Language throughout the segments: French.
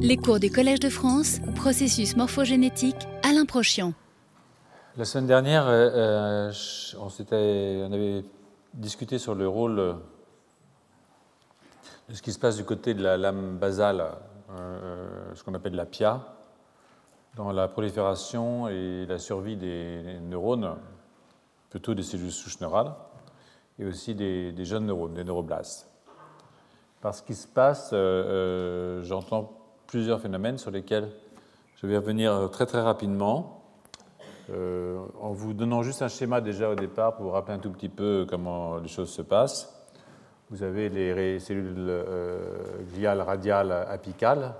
Les cours du Collège de France, processus morphogénétique, Alain Prochian. La semaine dernière, euh, euh, on, avait discuté sur le rôle euh, de ce qui se passe du côté de la lame basale, ce qu'on appelle la PIA, dans la prolifération et la survie des neurones, plutôt des cellules souches neurales, et aussi des, des jeunes neurones, des neuroblastes. Par ce qui se passe, j'entends plusieurs phénomènes sur lesquels je vais revenir très très rapidement, euh, en vous donnant juste un schéma déjà au départ pour vous rappeler un tout petit peu comment les choses se passent. Vous avez les cellules euh, gliales radiales apicales,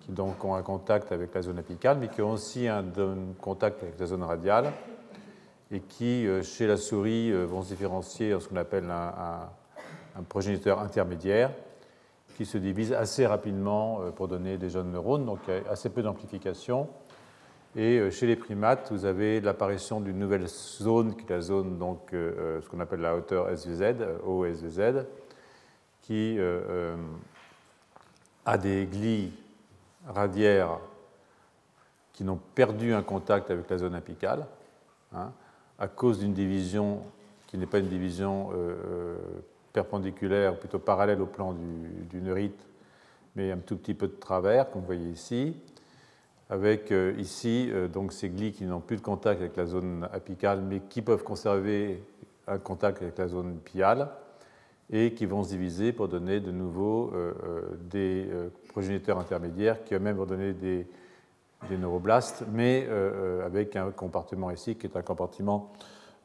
qui donc ont un contact avec la zone apicale, mais qui ont aussi un contact avec la zone radiale, et qui, euh, chez la souris, vont se différencier en ce qu'on appelle un, un progéniteur intermédiaire, se divise assez rapidement euh, pour donner des jeunes neurones, donc assez peu d'amplification. Et euh, chez les primates, vous avez l'apparition d'une nouvelle zone, qui est la zone, donc, euh, ce qu'on appelle la hauteur SVZ, OSVZ, qui a des glis radiaires qui n'ont perdu un contact avec la zone apicale, hein, à cause d'une division qui n'est pas une division perpendiculaire, plutôt parallèle au plan du, du, neurite, mais un tout petit peu de travers, comme vous voyez ici, avec euh, ici euh, donc ces glis qui n'ont plus de contact avec la zone apicale, mais qui peuvent conserver un contact avec la zone piale, et qui vont se diviser pour donner de nouveau euh, des progéniteurs intermédiaires qui eux-mêmes vont donner des neuroblastes, mais avec un compartiment ici qui est un compartiment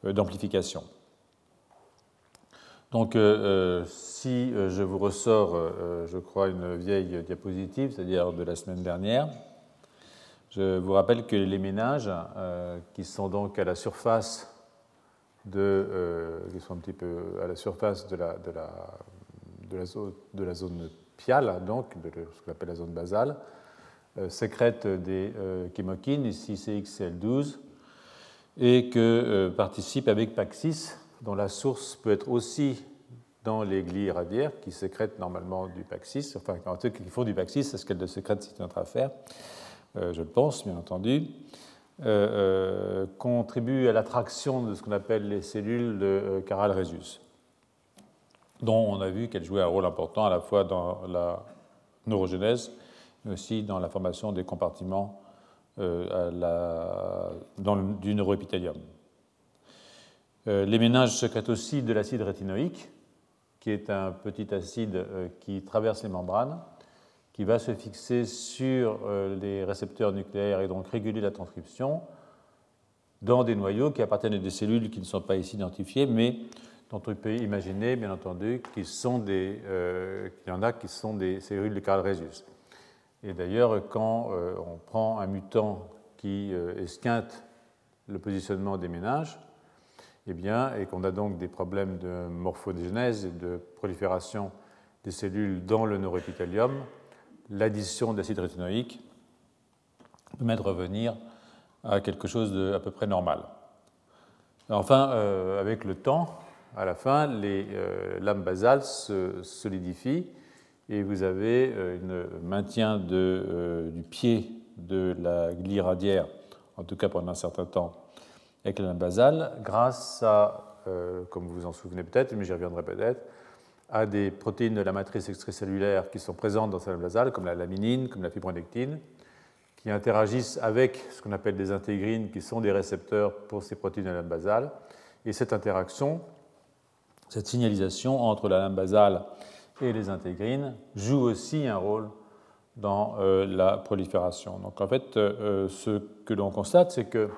d'amplification. Donc, euh, euh, si euh, je vous ressors, je crois, une vieille diapositive, c'est-à-dire de la semaine dernière, je vous rappelle que les ménages, qui sont donc à la surface de, qui sont un petit peu à la surface de la, de la, de la, zone, de piale, donc de ce qu'on appelle la zone basale, sécrètent des chemokines, ici CXCL12, et que participent avec PAX6 dont la source peut être aussi dans les glies radiaires qui sécrètent normalement du PAX6, enfin en tout cas qui font du PAX6, est-ce qu'elles le sécrètent, c'est notre affaire, euh, je le pense bien entendu, euh, euh, contribuent à l'attraction de ce qu'on appelle les cellules de Caral-Résus, dont on a vu qu'elles jouaient un rôle important à la fois dans la neurogenèse, mais aussi dans la formation des compartiments du neuroépithélium. Euh, les ménages sécrètent aussi de l'acide rétinoïque, qui est un petit acide euh, qui traverse les membranes, qui va se fixer sur euh, les récepteurs nucléaires et donc réguler la transcription dans des noyaux qui appartiennent à des cellules qui ne sont pas ici identifiées, mais dont on peut imaginer, bien entendu, qu'il y en a qui sont des cellules de Carl Resus. Et d'ailleurs, quand on prend un mutant qui esquinte le positionnement des ménages, eh bien, et qu'on a donc des problèmes de morphogénèse et de prolifération des cellules dans le neuroépithélium, l'addition d'acide rétinoïque permet de revenir à quelque chose de à peu près normal. Enfin, euh, avec le temps, à la fin, les euh, lames basales se solidifient et vous avez euh, un maintien du pied de la glie radiaire, en tout cas pendant un certain temps, avec la lame basale grâce à, euh, comme vous vous en souvenez peut-être, mais j'y reviendrai peut-être, à des protéines de la matrice extracellulaire qui sont présentes dans cette lame basale, comme la laminine, comme la fibronectine, qui interagissent avec ce qu'on appelle des intégrines, qui sont des récepteurs pour ces protéines de la lame basale. Et cette interaction, cette signalisation entre la lame basale et les intégrines joue aussi un rôle dans euh, la prolifération. Donc en fait, euh, ce que l'on constate, c'est que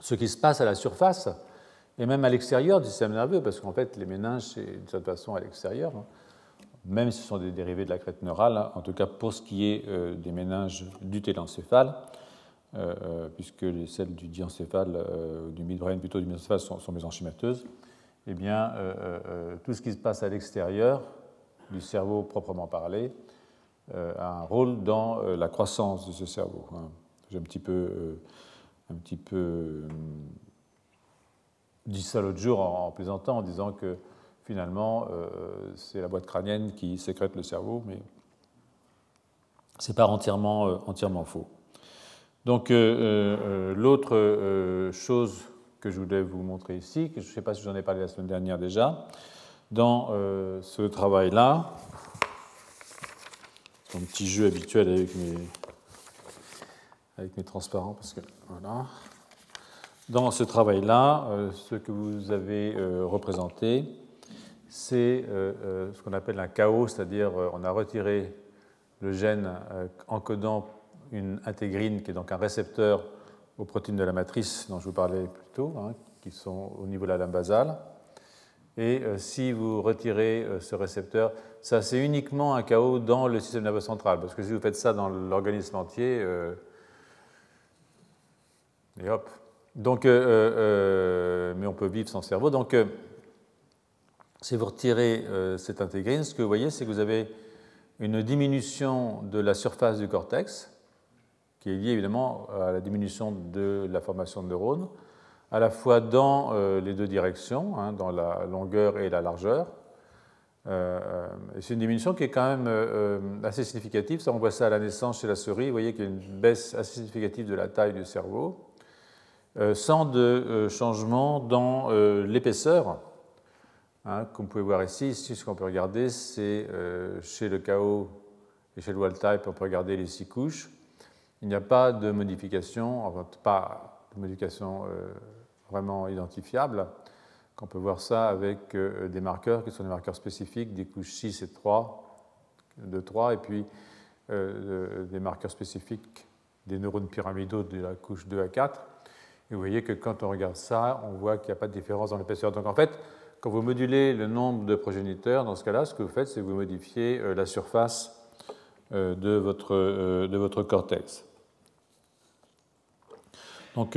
ce qui se passe à la surface et même à l'extérieur du système nerveux, parce qu'en fait, les méninges, c'est d'une certaine façon à l'extérieur, hein. même si ce sont des dérivés de la crête neurale, hein, en tout cas pour ce qui est euh, des méninges du télencéphale, euh, euh, puisque celles du diencéphale, du midbrain plutôt du mésencéphale sont, sont eh bien, tout ce qui se passe à l'extérieur du cerveau proprement parlé a un rôle dans la croissance de ce cerveau. Hein. J'ai un petit peu un petit peu euh, dit ça l'autre jour en, plaisantant, en disant que finalement, euh, c'est la boîte crânienne qui sécrète le cerveau, mais Ce n'est pas entièrement, entièrement faux. Donc l'autre chose que je voulais vous montrer ici, que je ne sais pas si j'en ai parlé la semaine dernière déjà, dans ce travail-là, un petit jeu habituel avec mes, avec mes transparents, parce que Dans ce travail-là, euh, ce que vous avez euh, représenté, c'est euh, ce qu'on appelle un chaos, c'est-à-dire on a retiré le gène encodant une intégrine, qui est donc un récepteur aux protéines de la matrice dont je vous parlais plus tôt, hein, qui sont au niveau de la lame basale. Et si vous retirez ce récepteur, ça c'est uniquement un chaos dans le système nerveux central, parce que si vous faites ça dans l'organisme entier, donc, euh, euh, euh, mais on peut vivre sans cerveau. Donc, si vous retirez cette intégrine, ce que vous voyez, c'est que vous avez une diminution de la surface du cortex, qui est liée évidemment à la diminution de la formation de neurones, à la fois dans les deux directions, hein, dans la longueur et la largeur. c'est une diminution qui est quand même assez significative. Ça, on voit ça à la naissance chez la souris. Vous voyez qu'il y a une baisse assez significative de la taille du cerveau. Euh, sans de euh, changement dans euh, l'épaisseur. Hein, comme vous pouvez voir ici, ce qu'on peut regarder, c'est chez le KO et chez le type, on peut regarder les six couches. Il n'y a pas de modification, enfin pas de modification vraiment identifiable. On peut voir ça avec des marqueurs qui sont des marqueurs spécifiques des couches 6 et 3, de 3, et puis des marqueurs spécifiques des neurones pyramidaux de la couche 2 à 4. Et vous voyez que quand on regarde ça, on voit qu'il n'y a pas de différence dans l'épaisseur. Donc en fait, quand vous modulez le nombre de progéniteurs, dans ce cas-là, ce que vous faites, c'est que vous modifiez euh, la surface euh, de votre, euh, de votre cortex. Donc,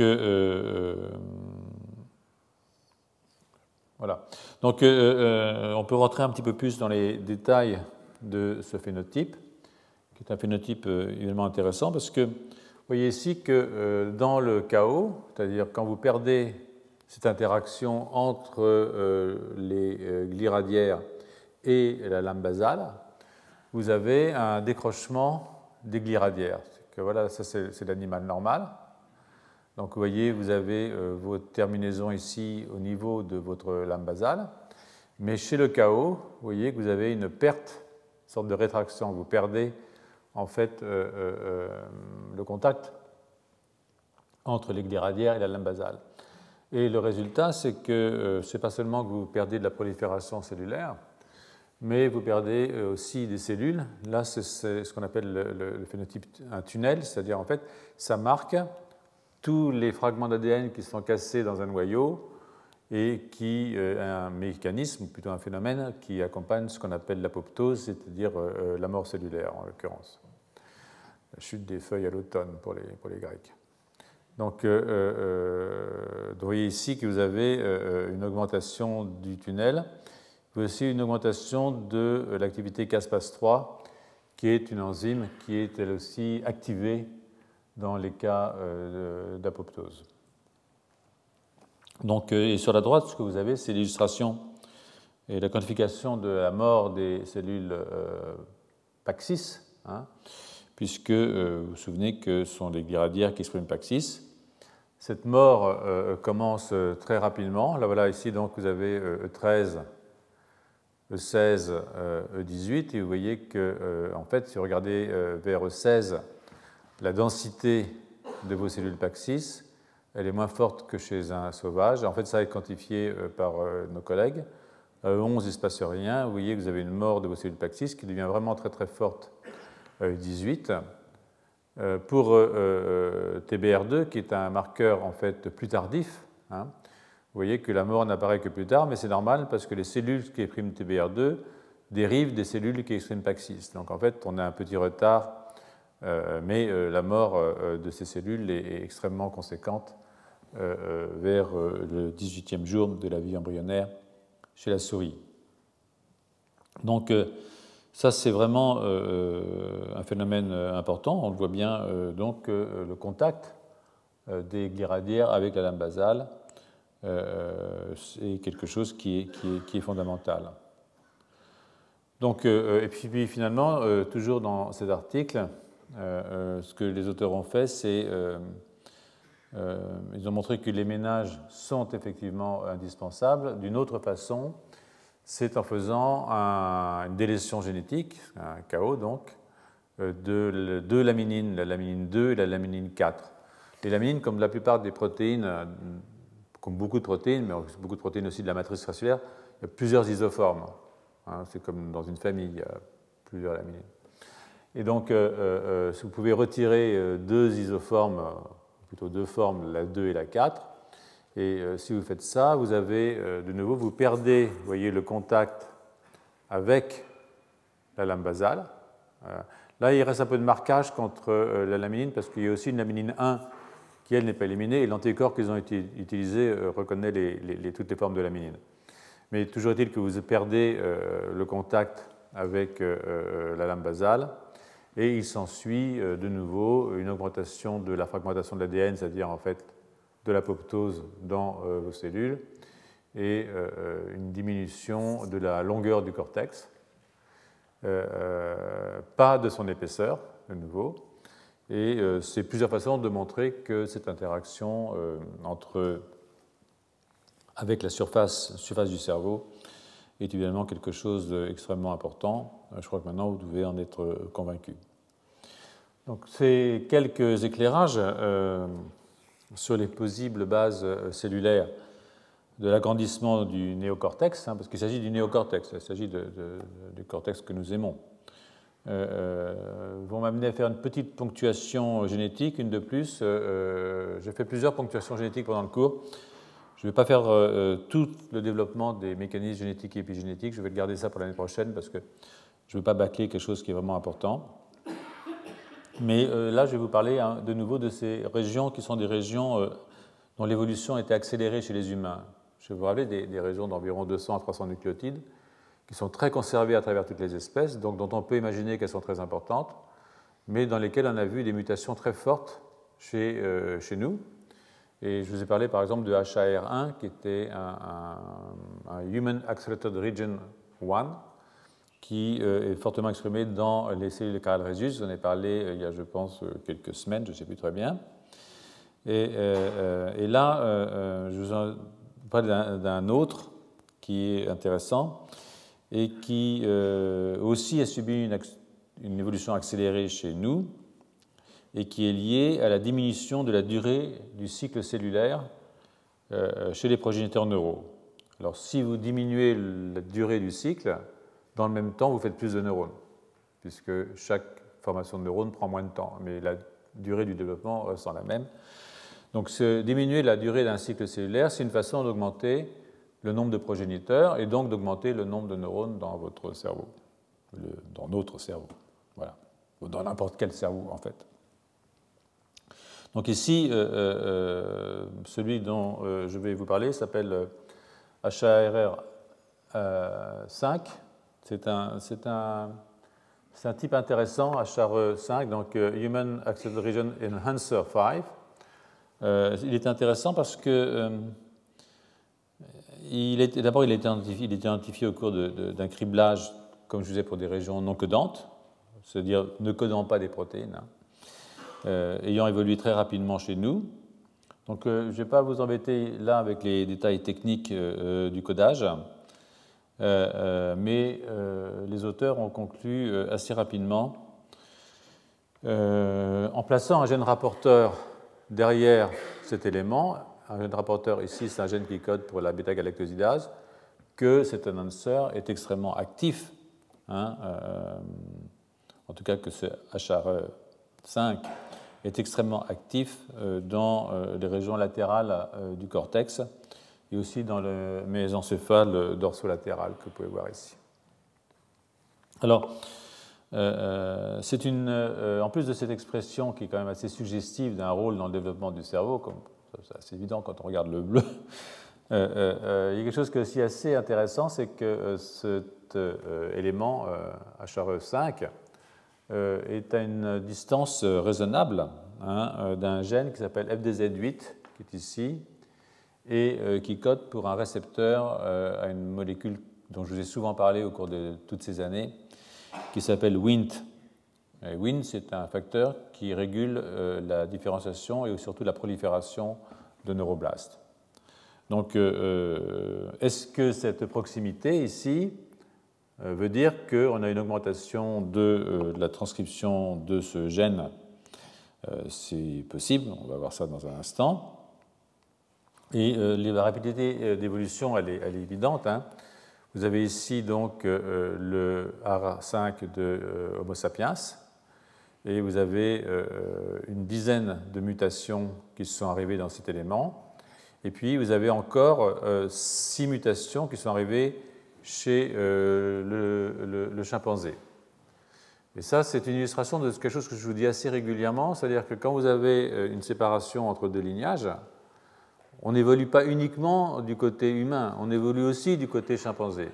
voilà. Donc, on peut rentrer un petit peu plus dans les détails de ce phénotype, qui est un phénotype évidemment intéressant parce que vous voyez ici que euh, dans le chaos, c'est-à-dire quand vous perdez cette interaction entre euh, les euh, gliradières et la lame basale, vous avez un décrochement des gliradières. Que voilà, ça c'est l'animal normal. Donc vous voyez, vous avez vos terminaisons ici au niveau de votre lame basale. Mais chez le chaos, vous voyez que vous avez une perte, une sorte de rétraction. Vous perdez en fait euh, euh, euh, le contact entre les gliradières et la lame basale. Et le résultat, c'est que ce n'est pas seulement que vous perdez de la prolifération cellulaire, mais vous perdez aussi des cellules. Là, c'est ce qu'on appelle le, phénotype un tunnel, c'est-à-dire en fait, ça marque tous les fragments d'ADN qui sont cassés dans un noyau et qui est un mécanisme, plutôt un phénomène, qui accompagne ce qu'on appelle l'apoptose, c'est-à-dire la mort cellulaire en l'occurrence la chute des feuilles à l'automne pour les, pour les Grecs. Donc, euh, euh, euh, vous voyez ici que vous avez une augmentation du tunnel, vous aussi une augmentation de l'activité Caspas3, qui est une enzyme qui est elle aussi activée dans les cas d'apoptose. Donc, et sur la droite, ce que vous avez, c'est l'illustration et la quantification de la mort des cellules Paxis. Hein, puisque euh, vous vous souvenez que ce sont les gliradières qui expriment Paxis. Cette mort euh, euh, commence très rapidement. Là, voilà, ici, donc, vous avez E13, E16, E18, et vous voyez que, en fait, si vous regardez vers E16, la densité de vos cellules Paxis, elle est moins forte que chez un sauvage. En fait, ça a été quantifié par nos collègues. À E11, il ne se passe rien. Vous voyez que vous avez une mort de vos cellules Paxis qui devient vraiment très très forte 18. Euh, pour euh, euh, TBR2, qui est un marqueur en fait plus tardif, hein, vous voyez que la mort n'apparaît que plus tard, mais c'est normal parce que les cellules qui expriment TBR2 dérivent des cellules qui expriment Paxis. Donc en fait, on a un petit retard, mais la mort de ces cellules est, extrêmement conséquente vers le 18e jour de la vie embryonnaire chez la souris. Donc ça, c'est vraiment euh, euh, un phénomène euh, important. On le voit bien, donc, le contact des gliradières avec la lame basale est quelque chose qui est, qui est, fondamental. Donc, et puis, finalement, toujours dans cet article, ce que les auteurs ont fait, c'est ils ont montré que les ménages sont effectivement indispensables. D'une autre façon, c'est en faisant une délétion génétique, un chaos donc, de deux laminines, la laminine 2 et la laminine 4. Les laminines, comme la plupart des protéines, comme beaucoup de protéines, mais beaucoup de protéines aussi de la matrice raculaire, il y a plusieurs isoformes. Hein, c'est comme dans une famille, il y a plusieurs laminines. Et donc, euh, euh, euh, si vous pouvez retirer deux isoformes, plutôt deux formes, la 2 et la 4, et si vous faites ça, vous avez de nouveau, vous perdez, voyez, le contact avec la lame basale. Là, il reste un peu de marquage contre la laminine parce qu'il y a aussi une laminine 1 qui, elle, n'est pas éliminée, et l'anticorps qu'ils ont utilisé reconnaît toutes les formes de laminine. Mais toujours est-il que vous perdez euh, le contact avec euh, euh, la lame basale et il s'ensuit de nouveau une augmentation de la fragmentation de l'ADN, c'est-à-dire en fait de l'apoptose dans vos cellules et une diminution de la longueur du cortex, pas de son épaisseur de nouveau. Et c'est plusieurs façons de montrer que cette interaction entre avec la surface, surface du cerveau est évidemment quelque chose d'extrêmement important. Je crois que maintenant vous devez en être convaincu. Donc, ces quelques éclairages euh, sur les possibles bases cellulaires de l'agrandissement du néocortex, hein, parce qu'il s'agit du néocortex, il s'agit du cortex que nous aimons, euh, euh, vont m'amener à faire une petite ponctuation génétique, une de plus. J'ai fait plusieurs ponctuations génétiques pendant le cours. Je ne vais pas faire euh, euh, tout le développement des mécanismes génétiques et épigénétiques, je vais garder ça pour l'année prochaine parce que je ne veux pas bâcler quelque chose qui est vraiment important. Mais euh, là, je vais vous parler hein, de nouveau de ces régions qui sont des régions dont l'évolution était accélérée chez les humains. Je vais vous rappeler des, régions d'environ 200 à 300 nucléotides qui sont très conservées à travers toutes les espèces, donc dont on peut imaginer qu'elles sont très importantes, mais dans lesquelles on a vu des mutations très fortes chez, chez nous, et je vous ai parlé par exemple de HAR1, qui était un, Human Accelerated Region 1, qui euh, est fortement exprimé dans les cellules de Rhesus. J'en ai parlé euh, il y a, je pense, euh, quelques semaines, je ne sais plus très bien. Et, là, je vous en parle d'un autre qui est intéressant et qui aussi a subi une évolution accélérée chez nous, et qui est lié à la diminution de la durée du cycle cellulaire euh, chez les progéniteurs neuraux. Alors si vous diminuez la durée du cycle, dans le même temps, vous faites plus de neurones, puisque chaque formation de neurones prend moins de temps, mais la durée du développement reste la même. Donc diminuer la durée d'un cycle cellulaire, c'est une façon d'augmenter le nombre de progéniteurs et donc d'augmenter le nombre de neurones dans votre cerveau, dans notre cerveau, voilà, ou dans n'importe quel cerveau en fait. Donc ici, euh, euh, euh, celui dont je vais vous parler s'appelle HARR 5. C'est un, un, un, type intéressant, HARE5, donc Human Acceleration Enhancer 5. il est intéressant parce que d'abord, il, est identifié au cours d'un criblage, comme je disais, pour des régions non codantes, c'est-à-dire ne codant pas des protéines. Hein. Euh, ayant évolué très rapidement chez nous. Donc, euh, je ne vais pas vous embêter là avec les détails techniques euh, du codage, mais les auteurs ont conclu assez rapidement en plaçant un gène rapporteur derrière cet élément, un gène rapporteur ici, c'est un gène qui code pour la bêta-galactosidase, que cet annonceur est extrêmement actif, hein, en tout cas que ce HR5 est extrêmement actif euh, dans euh, les régions latérales euh, du cortex et aussi dans le mésencéphale dorsolatéral que vous pouvez voir ici. Alors, c'est une, en plus de cette expression qui est quand même assez suggestive d'un rôle dans le développement du cerveau, comme c'est évident quand on regarde le bleu, il y a quelque chose qui est aussi assez intéressant, c'est que cet élément HRE5 euh, est à une distance raisonnable hein, euh, d'un gène qui s'appelle FDZ8, qui est ici, et euh, qui code pour un récepteur à une molécule dont je vous ai souvent parlé au cours de toutes ces années, qui s'appelle Wnt. Wnt, c'est un facteur qui régule la différenciation et surtout la prolifération de neuroblastes. Donc, est-ce que cette proximité ici veut dire qu'on a une augmentation de, la transcription de ce gène C'est possible, on va voir ça dans un instant. Et la rapidité d'évolution, elle, est, évidente. Hein. Vous avez ici donc euh, le R5 de euh, Homo sapiens, et vous avez euh, une dizaine de mutations qui sont arrivées dans cet élément. Et puis vous avez encore six mutations qui sont arrivées chez le, chimpanzé. Et ça, c'est une illustration de quelque chose que je vous dis assez régulièrement, c'est-à-dire que quand vous avez une séparation entre deux lignages, on n'évolue pas uniquement du côté humain, on évolue aussi du côté chimpanzé.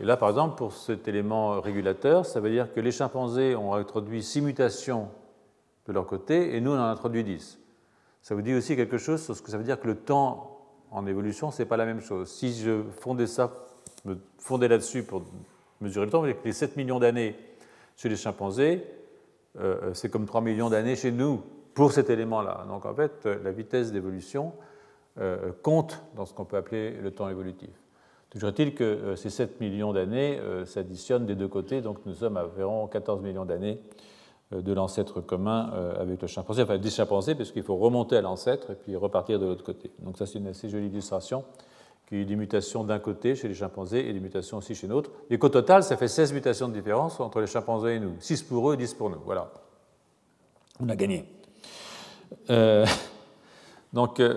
Et là, par exemple, pour cet élément régulateur, ça veut dire que les chimpanzés ont introduit six mutations de leur côté et nous, on en a introduit 10. Ça vous dit aussi quelque chose sur ce que ça veut dire que le temps en évolution, ce n'est pas la même chose. Si je fondais ça, me fondais là-dessus pour mesurer le temps, que les 7 millions d'années chez les chimpanzés, euh, c'est comme 3 millions d'années chez nous pour cet élément-là. Donc en fait, la vitesse d'évolution, euh, compte dans ce qu'on peut appeler le temps évolutif. Toujours est-il que euh, ces 7 millions d'années euh, s'additionnent des deux côtés, donc nous sommes à environ 14 millions d'années de l'ancêtre commun avec le chimpanzé, enfin des chimpanzés, parce qu'il faut remonter à l'ancêtre et puis repartir de l'autre côté. Donc ça c'est une assez jolie illustration qui est des mutations d'un côté chez les chimpanzés et des mutations aussi chez l'autre. Et qu'au total, ça fait 16 mutations de différence entre les chimpanzés et nous. 6 pour eux et 10 pour nous. Voilà. On a gagné. Euh, donc, euh,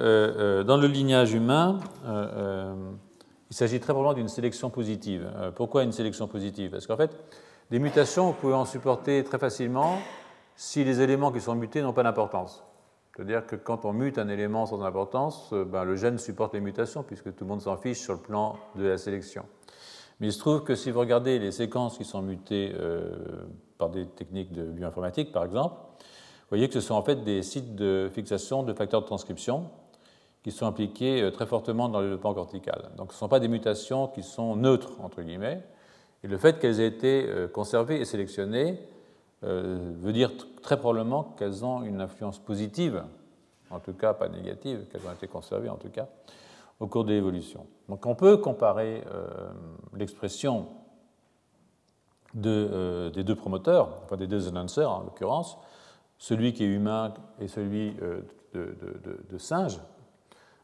euh, dans le lignage humain, il s'agit très probablement d'une sélection positive. pourquoi une sélection positive? Parce qu'en fait, des mutations, vous pouvez en supporter très facilement si les éléments qui sont mutés n'ont pas d'importance. C'est-à-dire que quand on mute un élément sans importance, ben, le gène supporte les mutations, puisque tout le monde s'en fiche sur le plan de la sélection. Mais il se trouve que si vous regardez les séquences qui sont mutées par des techniques de bioinformatique, par exemple, vous voyez que ce sont en fait des sites de fixation de facteurs de transcription qui sont impliqués euh, très fortement dans le développement cortical. Donc ce ne sont pas des mutations qui sont neutres, entre guillemets, et le fait qu'elles aient été euh, conservées et sélectionnées euh, veut dire très probablement qu'elles ont une influence positive, en tout cas pas négative, qu'elles ont été conservées en tout cas, au cours de l'évolution. Donc on peut comparer l'expression de, des deux promoteurs, enfin des deux announcers en l'occurrence, celui qui est humain et celui euh, de, singe.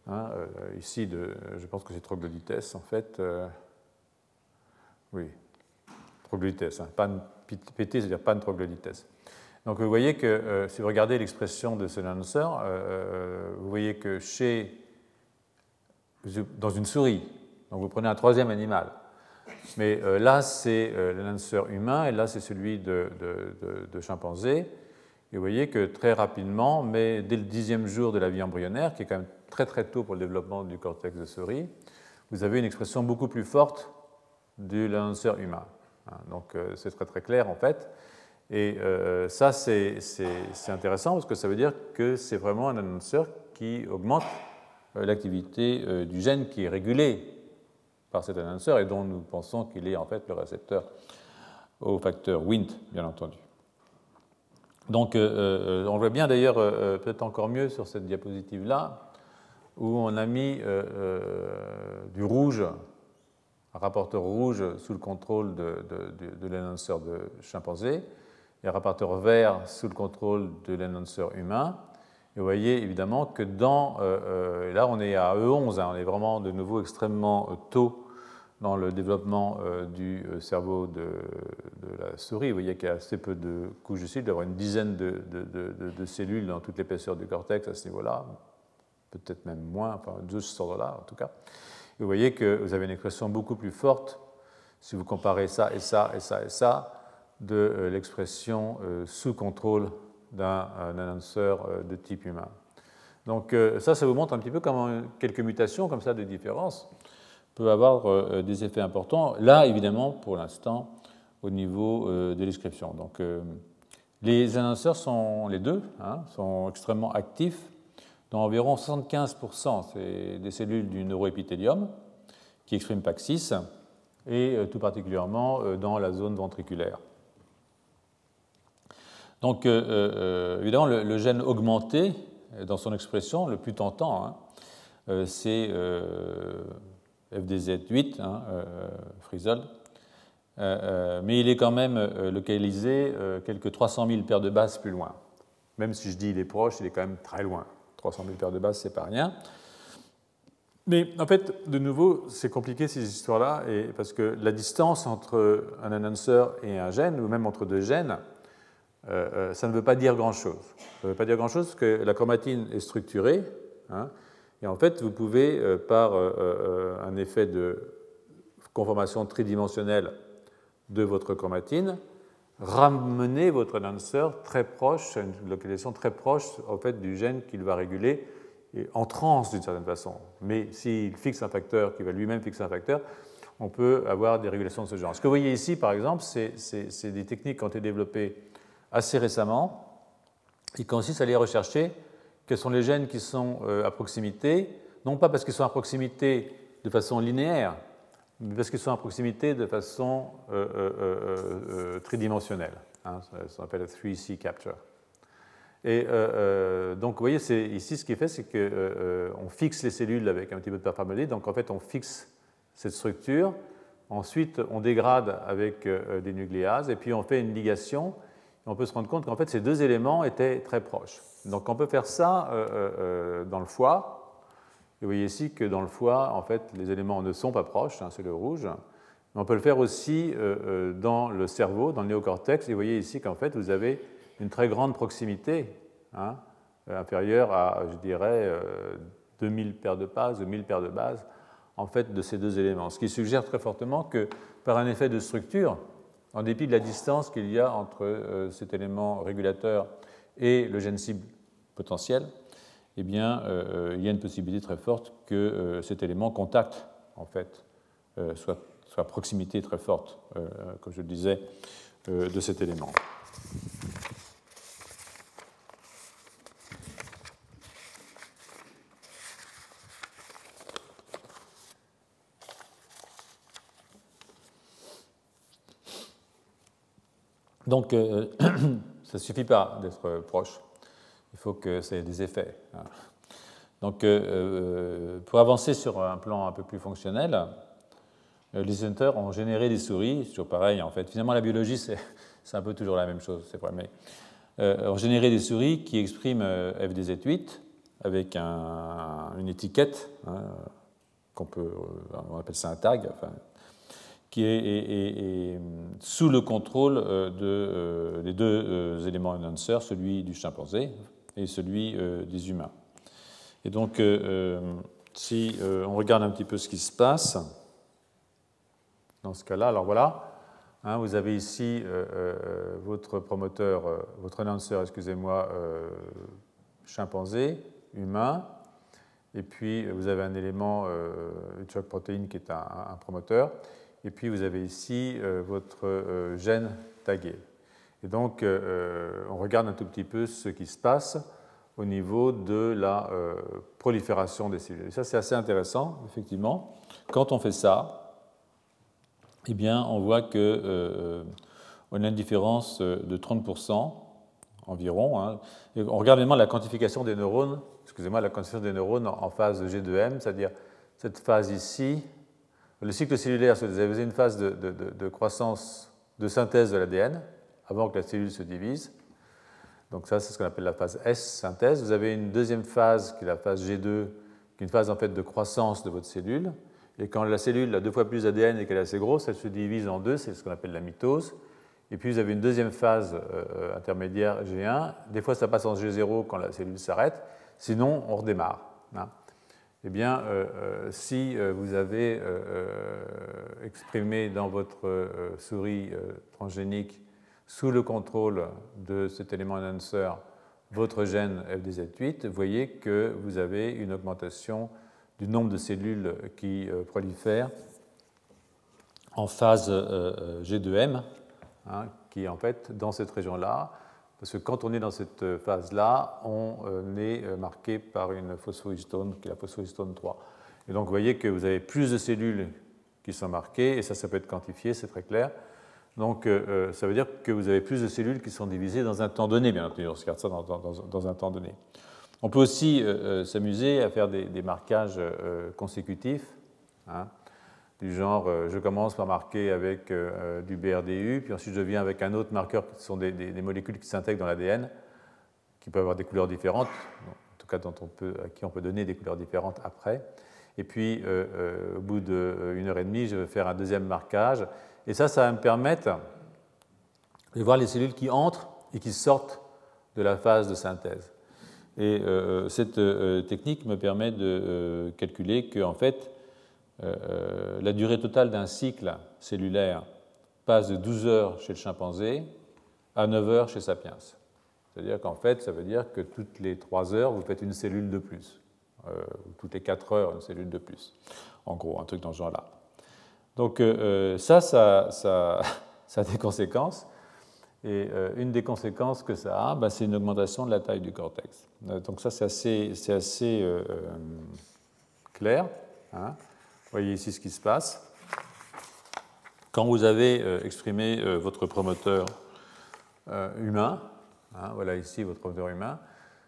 Hein, euh, ici, je pense que c'est troglodytès, en fait. Euh, oui, troglodytès. Hein, pan, PT, c'est-à-dire pan troglodytès. Donc vous voyez que si vous regardez l'expression de ce lancer, vous voyez que chez, dans une souris, donc vous prenez un troisième animal, mais là c'est le lancer humain et là c'est celui de, de chimpanzé. Et vous voyez que très rapidement, mais dès le dixième jour de la vie embryonnaire, qui est quand même très très tôt pour le développement du cortex de souris, vous avez une expression beaucoup plus forte du lanceur humain. Hein, donc euh, c'est très très clair en fait. Et euh, ça c'est intéressant parce que ça veut dire que c'est vraiment un annonceur qui augmente euh, l'activité du gène qui est régulé par cet annonceur et dont nous pensons qu'il est en fait le récepteur au facteur Wnt, bien entendu. Donc on voit bien d'ailleurs peut-être encore mieux sur cette diapositive-là, où on a mis du rouge, rapporteur rouge sous le contrôle de, de, l'annonceur de chimpanzé, et un rapporteur vert sous le contrôle de l'annonceur humain. Et vous voyez évidemment que dans, là on est à E11, hein, on est vraiment de nouveau extrêmement tôt dans le développement euh, du euh, cerveau de, la souris. Vous voyez qu'il y a assez peu de couches de cellules, d'avoir une dizaine de, cellules dans toute l'épaisseur du cortex à ce niveau-là, peut-être même moins, enfin de ce ordre-là en tout cas. Vous voyez que vous avez une expression beaucoup plus forte, si vous comparez ça et ça et ça et ça, de euh, l'expression sous contrôle d'un annonceur de type humain. Donc ça, ça vous montre un petit peu comment quelques mutations comme ça de différence peut avoir euh, des effets importants. Là, évidemment, pour l'instant, au niveau euh, de l'inscription. Donc, euh, les annonceurs sont les deux, hein, sont extrêmement actifs dans environ 75% des cellules du neuroépithélium qui expriment PAX6 et tout particulièrement dans la zone ventriculaire. Donc, évidemment, le, gène augmenté, dans son expression, le plus tentant, hein, c'est FDZ8, hein, mais il est quand même localisé quelques 300 000 paires de bases plus loin. Même si je dis il est proche, il est quand même très loin. 300 000 paires de bases, c'est pas rien. Mais en fait, de nouveau, c'est compliqué ces histoires-là, parce que la distance entre un announcer et un gène, ou même entre deux gènes, euh, euh, ça ne veut pas dire grand-chose. Ça ne veut pas dire grand-chose parce que la chromatine est structurée, hein, et en fait, vous pouvez, euh, par un effet de conformation tridimensionnelle de votre chromatine, ramener votre announcer très proche, à une localisation très proche en fait, du gène qu'il va réguler en transe d'une certaine façon. Mais s'il fixe un facteur qui va lui-même fixer un facteur, on peut avoir des régulations de ce genre. Ce que vous voyez ici, par exemple, c'est des techniques qui ont été développées assez récemment qui consistent à aller rechercher quels sont les gènes qui sont euh, à proximité, non pas parce qu'ils sont à proximité de façon linéaire, parce qu'ils sont à proximité de façon euh, euh, tridimensionnelle. Hein, ça s'appelle 3C capture. Et euh, euh, donc, vous voyez, ici, ce qui fait, c'est qu'on euh, fixe les cellules avec un petit peu de performalité. Donc, en fait, on fixe cette structure. Ensuite, on dégrade avec des nucléases. Et puis, on fait une ligation. On peut se rendre compte qu'en fait, ces deux éléments étaient très proches. Donc, on peut faire ça dans le foie. Vous voyez ici que dans le foie, en fait, les éléments ne sont pas proches. Hein, c'est le rouge. Mais on peut le faire aussi dans le cerveau, dans le néocortex. Et vous voyez ici qu'en fait, vous avez une très grande proximité, hein, inférieure à, je dirais, 2000 euh, paires de bases, 1000 paires de bases, en fait, de ces deux éléments. Ce qui suggère très fortement que, par un effet de structure, en dépit de la distance qu'il y a entre euh, cet élément régulateur et le gène cible potentiel, eh bien, euh, il y a une possibilité très forte que cet élément contacte, en fait, soit, soit proximité très forte, comme je le disais, de cet élément. Donc, euh, ça ne suffit pas d'être proche. Il faut que ça ait des effets. Hein. Donc, euh, euh, pour avancer sur un plan un peu plus fonctionnel, les hunters ont généré des souris, toujours pareil en fait. Finalement, la biologie, c'est un peu toujours la même chose, c'est vrai, mais ont généré des souris qui expriment FDZ8 avec une étiquette, hein, qu'on peut, on appelle ça un tag, qui est, sous le contrôle euh, de, euh, des deux euh, éléments annonceurs, celui du chimpanzé et celui des humains. Et donc, si on regarde un petit peu ce qui se passe, dans ce cas-là, alors voilà, hein, vous avez ici votre promoteur, votre annonceur, excusez-moi, chimpanzé, humain, et puis vous avez un élément, une choc protéine qui est un promoteur. Et puis vous avez ici euh, votre euh, gène tagué. Et donc euh, on regarde un tout petit peu ce qui se passe au niveau de la prolifération des cellules. Et ça c'est assez intéressant, effectivement. Quand on fait ça, eh bien on voit que on a une différence de 30% environ. Hein. on regarde également la quantification des neurones, excusez-moi, la quantification des neurones en phase G2M, c'est-à-dire cette phase ici le cycle cellulaire, vous avez une phase de, croissance, de synthèse de l'ADN, avant que la cellule se divise. Donc ça, c'est ce qu'on appelle la phase S, synthèse. Vous avez une deuxième phase, qui est la phase G2, qui est une phase en fait de croissance de votre cellule. Et quand la cellule a deux fois plus d'ADN et qu'elle est assez grosse, elle se divise en deux, c'est ce qu'on appelle la mitose. Et puis vous avez une deuxième phase euh, intermédiaire G1. Des fois, ça passe en G0 quand la cellule s'arrête. Sinon, on redémarre. Hein eh bien, euh, euh, si euh, vous avez exprimé dans votre souris transgénique sous le contrôle de cet élément announcer votre gène FDZ8, vous voyez que vous avez une augmentation du nombre de cellules qui prolifèrent en phase G2M, hein, qui en fait, dans cette région-là, parce que quand on est dans cette phase-là, on euh, est euh, marqué par une phosphohistone, qui est la phosphohistone 3. Et donc vous voyez que vous avez plus de cellules qui sont marquées, et ça, ça peut être quantifié, c'est très clair. Donc ça veut dire que vous avez plus de cellules qui sont divisées dans un temps donné, bien entendu, on regarde ça dans, un temps donné. On peut aussi s'amuser à faire des, marquages consécutifs. Hein, du genre, je commence par marquer avec du BRDU, puis ensuite je viens avec un autre marqueur qui sont des, molécules qui s'intègrent dans l'ADN, qui peuvent avoir des couleurs différentes, en tout cas à qui on peut donner des couleurs différentes après. Et puis, euh, euh, au bout d'une euh, heure et demie, je vais faire un deuxième marquage. Et ça, ça va me permettre de voir les cellules qui entrent et qui sortent de la phase de synthèse. Et cette technique me permet de calculer que, en fait, la durée totale d'un cycle cellulaire passe de 12 heures chez le chimpanzé à 9 heures chez Sapiens. C'est-à-dire qu'en fait, ça veut dire que toutes les 3 heures, vous faites une cellule de plus. Euh, toutes les 4 heures, une cellule de plus. En gros, un truc dans ce genre-là. Donc euh, euh, ça, ça, ça, a des conséquences. Et une des conséquences que ça a, bah, c'est une augmentation de la taille du cortex. donc ça, c'est assez, clair. Hein. Vous voyez ici ce qui se passe. Quand vous avez exprimé votre promoteur humain, hein, voilà ici votre promoteur humain,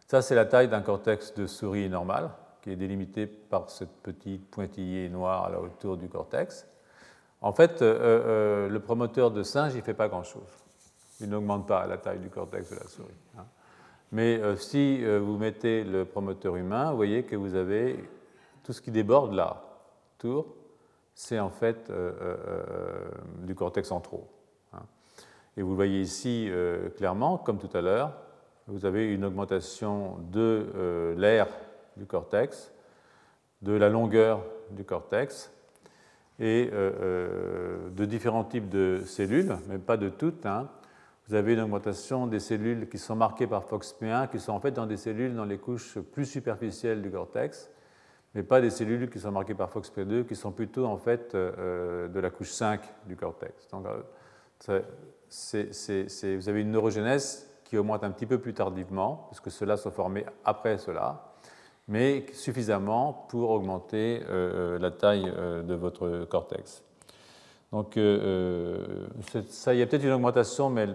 ça, c'est la taille d'un cortex de souris normal, qui est délimité par cette petite pointillée noire à la du cortex. En fait, euh, euh, le promoteur de singe, il ne fait pas grand-chose. Il n'augmente pas la taille du cortex de la souris. Hein. Mais euh, si vous mettez le promoteur humain, vous voyez que vous avez tout ce qui déborde là, tour, c'est en fait du cortex en trop. Hein. Et vous le voyez ici clairement, comme tout à l'heure, vous avez une augmentation de l'air du cortex, de la longueur du cortex et euh, euh, de différents types de cellules, mais pas de toutes. Hein. Vous avez une augmentation des cellules qui sont marquées par FOXP1, qui sont en fait dans des cellules dans les couches plus superficielles du cortex, mais pas des cellules qui sont marquées par FOXP2, qui sont plutôt en fait de la couche 5 du cortex. Donc, vous avez une neurogénèse qui augmente un petit peu plus tardivement, puisque ceux-là sont formés après cela, mais suffisamment pour augmenter euh, euh, la taille euh, de votre cortex. Donc, ça, il y a peut-être une augmentation, mais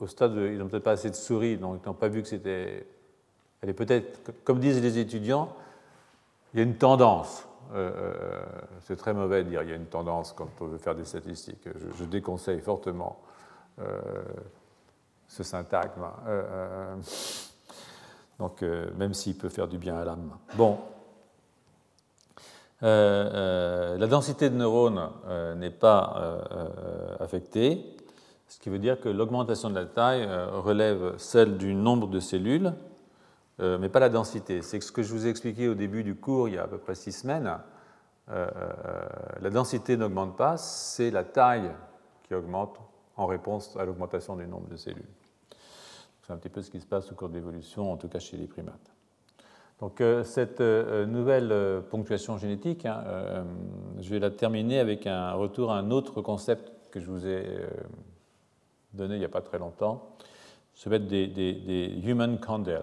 au stade, ils n'ont peut-être pas assez de souris, donc ils n'ont pas vu que c'était. Elle est peut-être, comme disent les étudiants, il y a une tendance. c'est très mauvais de dire il y a une tendance quand on veut faire des statistiques. Je, déconseille fortement ce syntagme. Euh, donc, euh, même s'il peut faire du bien à l'âme. Bon. la densité de neurones n'est pas affectée, ce qui veut dire que l'augmentation de la taille relève celle du nombre de cellules, mais pas la densité. C'est ce que je vous ai expliqué au début du cours, il y a à peu près six semaines. la densité n'augmente pas, c'est la taille qui augmente en réponse à l'augmentation du nombre de cellules. C'est un petit peu ce qui se passe au cours de l'évolution, en tout cas chez les primates. Donc euh, cette euh, nouvelle euh, ponctuation génétique, hein, je vais la terminer avec un retour à un autre concept que je vous ai donné il n'y a pas très longtemps. Ça va être des, human condel.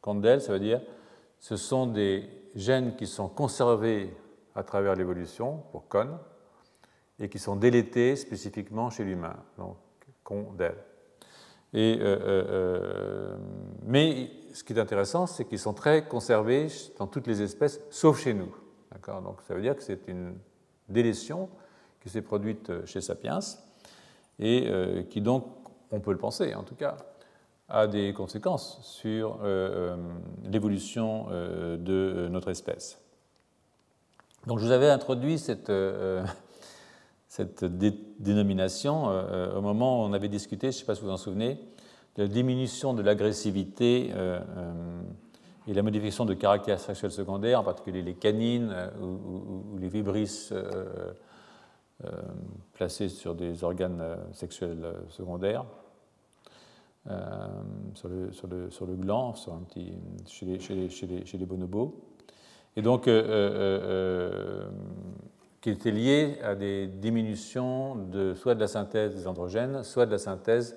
Condel, ça veut dire ce sont des gènes qui sont conservés à travers l'évolution, pour con, et qui sont délétés spécifiquement chez l'humain, donc condel. Euh, euh, euh, mais ce qui est intéressant, c'est qu'ils sont très conservés dans toutes les espèces, sauf chez nous. Donc ça veut dire que c'est une délétion qui s'est produite chez Sapiens et qui donc, on peut le penser en tout cas, a des conséquences sur l'évolution de notre espèce. Donc je vous avais introduit cette cette dénomination euh, euh, au moment où on avait discuté, je ne sais pas si vous vous en souvenez, de la diminution de l'agressivité euh, et la modification de caractères sexuels secondaires, en particulier les canines ou, les vibrisses placés sur des organes sexuels secondaires. sur, le, gland, chez les bonobos. Et donc, qui étaient liées à des diminutions de, soit de la synthèse des androgènes, soit de la synthèse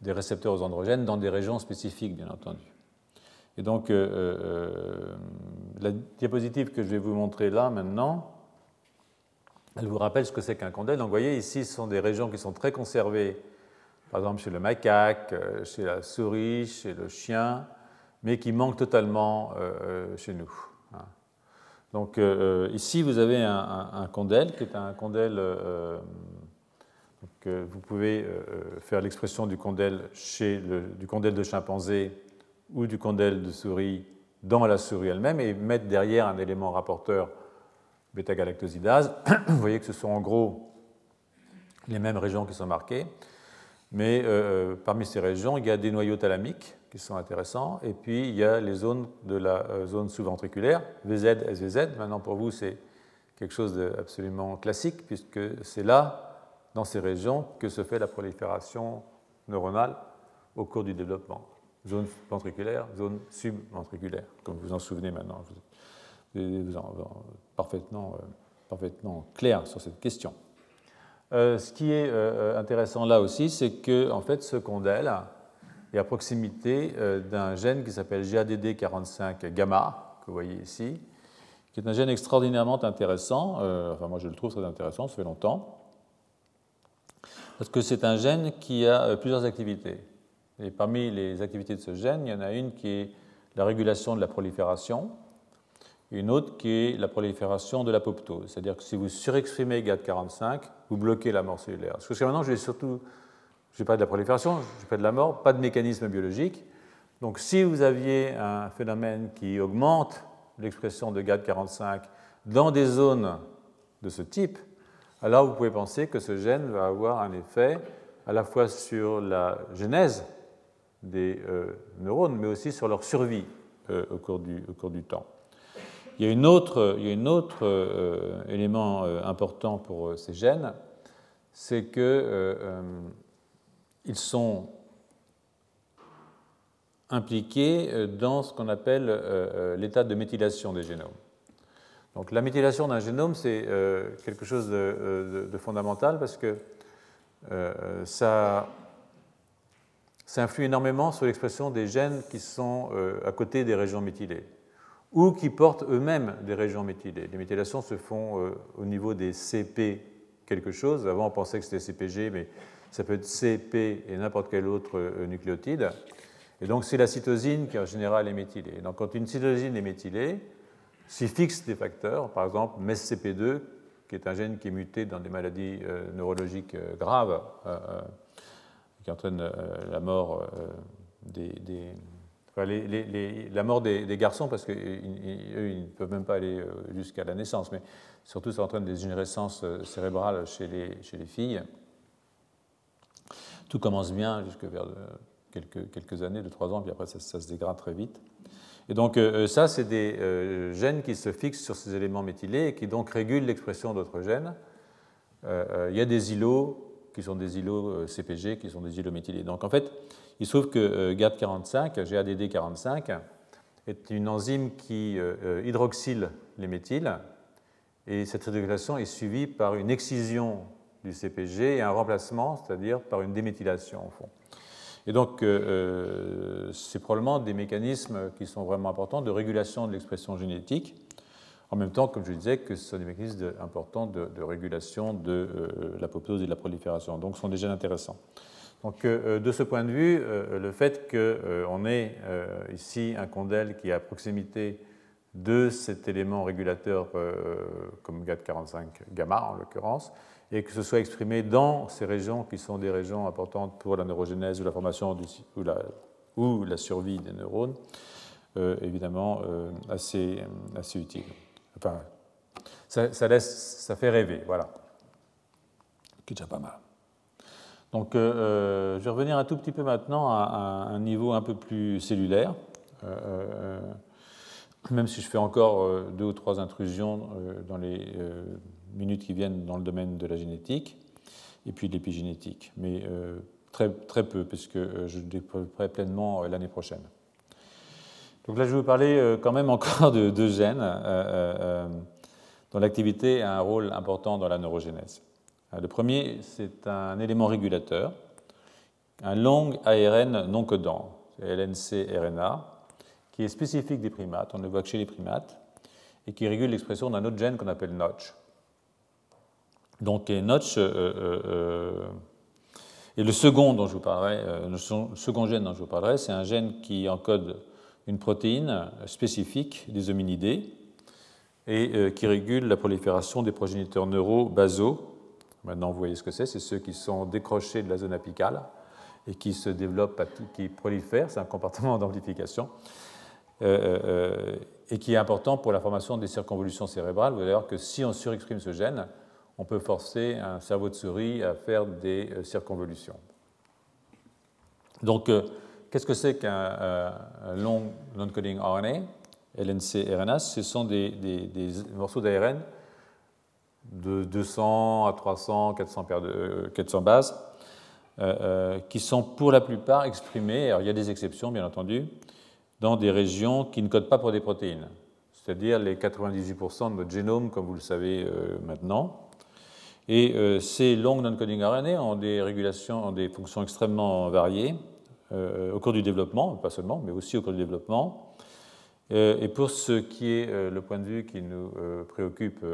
des récepteurs aux androgènes dans des régions spécifiques, bien entendu. Et donc, euh, euh, la diapositive que je vais vous montrer là maintenant elle vous rappelle ce que c'est qu'un condel. Donc vous voyez, ici, ce sont des régions qui sont très conservées, par exemple chez le macaque, euh, chez la souris, chez le chien, mais qui manquent totalement chez nous. Donc ici, vous avez un, condel qui est un condel vous pouvez euh, euh, faire l'expression du condel, chez du condel de chimpanzé ou du condel de souris dans la souris elle-même et mettre derrière un élément rapporteur bêta-galactosidase. Vous voyez que ce sont en gros les mêmes régions qui sont marquées, mais euh, parmi ces régions, il y a des noyaux thalamiques qui sont intéressants, et puis il y a les zones de la zone sous-ventriculaire, VZ, SVZ. Maintenant, pour vous, c'est quelque chose d'absolument classique, puisque c'est là dans ces régions que se fait la prolifération neuronale au cours du développement. Zone ventriculaire, zone subventriculaire, comme vous vous en souvenez maintenant. Vous êtes parfaitement, euh, parfaitement clair sur cette question. Euh, ce qui est euh, intéressant là aussi, c'est que en fait, ce condel est à proximité d'un gène qui s'appelle GADD45 gamma, que vous voyez ici, qui est un gène extraordinairement intéressant. enfin, moi, je le trouve très intéressant, ça fait longtemps parce que c'est un gène qui a euh, plusieurs activités. Et parmi les activités de ce gène, il y en a une qui est la régulation de la prolifération, une autre qui est la prolifération de l'apoptose. C'est-à-dire que si vous surexprimez GAD45, vous bloquez la mort cellulaire. Parce que jusqu'à maintenant, je vais surtout, je pas de la prolifération, je pas de la mort, pas de mécanisme biologique. Donc si vous aviez un phénomène qui augmente l'expression de GAD45 dans des zones de ce type, alors vous pouvez penser que ce gène va avoir un effet à la fois sur la genèse des euh, neurones, mais aussi sur leur survie euh, au, cours du, temps. Il y a un autre, euh, élément important pour ces gènes, c'est qu'ils sont impliqués dans ce qu'on appelle l'état de méthylation des génomes. Donc la méthylation d'un génome, c'est euh, quelque chose euh, de, fondamental parce que euh, ça, ça, influe énormément sur l'expression des gènes qui sont à côté des régions méthylées ou qui portent eux-mêmes des régions méthylées. Les méthylations se font au niveau des CP quelque chose. Avant, on pensait que c'était CPG, mais ça peut être CP et n'importe quel autre nucléotide. Et donc, c'est la cytosine qui, en général, est méthylée. Donc, quand une cytosine est méthylée, s'il fixe des facteurs, par exemple MESCP2, qui est un gène qui est muté dans des maladies euh, neurologiques euh, graves, euh, qui entraîne la mort des, la mort des, garçons, parce qu'eux, ils ne peuvent même pas aller jusqu'à la naissance, mais surtout ça entraîne des dégénérescences cérébrales chez les, chez les filles. Tout commence bien jusque vers quelques, années, de trois ans, puis après ça se dégrade très vite. Et donc euh, euh, ça, c'est des euh, gènes qui se fixent sur ces éléments méthylés et qui donc régulent l'expression d'autres gènes. il y a des îlots qui sont des îlots CPG, qui sont des îlots méthylés. Donc en fait, il se trouve que GAD45, GADD45, est une enzyme qui hydroxyle les méthyles, et cette régulation est suivie par une excision du CPG et un remplacement, c'est-à-dire par une déméthylation au fond. Et donc, euh, euh, c'est probablement des mécanismes qui sont vraiment importants de régulation de l'expression génétique, en même temps, comme je disais, que ce sont des mécanismes importants de, régulation de euh, l'apoptose et de la prolifération. Donc, ce sont des gènes intéressants. Donc, de ce point de vue, le fait qu'on ait ici un condel qui est à proximité de cet élément régulateur comme GAD45 gamma en l'occurrence, et que ce soit exprimé dans ces régions qui sont des régions importantes pour la neurogénèse ou la formation ou, la, ou la survie des neurones, euh, évidemment euh, assez, assez utile. Enfin, ça, laisse, ça fait rêver, voilà. Qui est déjà pas mal. Donc, euh, je vais revenir un tout petit peu maintenant à, un niveau un peu plus cellulaire, même si je fais encore deux ou trois intrusions dans les minutes qui viennent dans le domaine de la génétique et puis de l'épigénétique, mais euh, très, très peu, puisque euh, je développerai pleinement euh, l'année prochaine. Donc là, je vais vous parler quand même encore de deux gènes dont l'activité a un rôle important dans la neurogénèse. Le premier, c'est un élément régulateur, un long ARN non codant, LNC-RNA, qui est spécifique des primates, on ne le voit que chez les primates, et qui régule l'expression d'un autre gène qu'on appelle Notch. Donc, Notch, et le second dont je vous parlerai, le second gène dont je vous parlerai, c'est un gène qui encode une protéine spécifique des hominidés et qui régule la prolifération des progéniteurs neuraux basaux. Maintenant, vous voyez ce que c'est, c'est ceux qui sont décrochés de la zone apicale et qui se développent, qui prolifèrent, c'est un comportement d'amplification, euh, euh, et qui est important pour la formation des circonvolutions cérébrales. Vous allez voir que si on surexprime ce gène, on peut forcer un cerveau de souris à faire des euh, circonvolutions. Donc, qu'est-ce que c'est qu'un long non-coding RNA LNC-RNA, ce sont des morceaux d'ARN de 200 à 300, 400, paires de, 400 bases euh, euh, qui sont pour la plupart exprimés, alors il y a des exceptions bien entendu, dans des régions qui ne codent pas pour des protéines, c'est-à-dire les 98% de notre génome, comme vous le savez euh, maintenant. Et ces long non-coding RNA ont des régulations, ont des fonctions extrêmement variées au cours du développement, pas seulement, mais aussi au cours du développement. Et pour ce qui est le point de vue qui nous préoccupe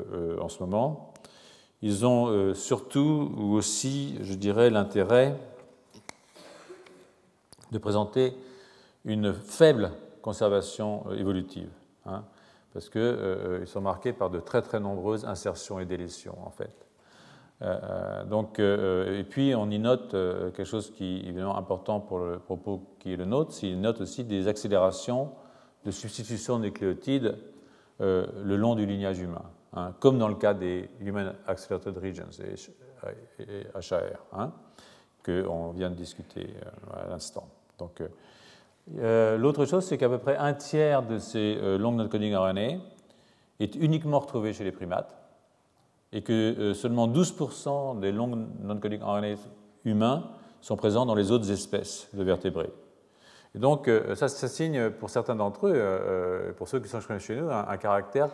en ce moment, ils ont euh, surtout ou aussi, je dirais, l'intérêt de présenter une faible conservation euh, évolutive, hein, parce qu'ils euh, sont marqués par de très très nombreuses insertions et délétions en fait. donc, et puis on y note quelque chose qui est évidemment important pour le propos qui est le nôtre, c'est qu'il note aussi des accélérations de substitution de nucléotides le long du lignage humain. Hein, comme dans le cas des Human Accelerated Regions, et HAR, hein, qu'on vient de discuter euh, à l'instant. Donc, euh, euh, L'autre chose, c'est qu'à peu près un tiers de ces long non-coding RNA est uniquement retrouvé chez les primates et que seulement 12% des long non-coding RNA humains sont présents dans les autres espèces de vertébrés. Et donc, ça, ça signe pour certains d'entre eux, pour ceux qui sont chez nous, un caractère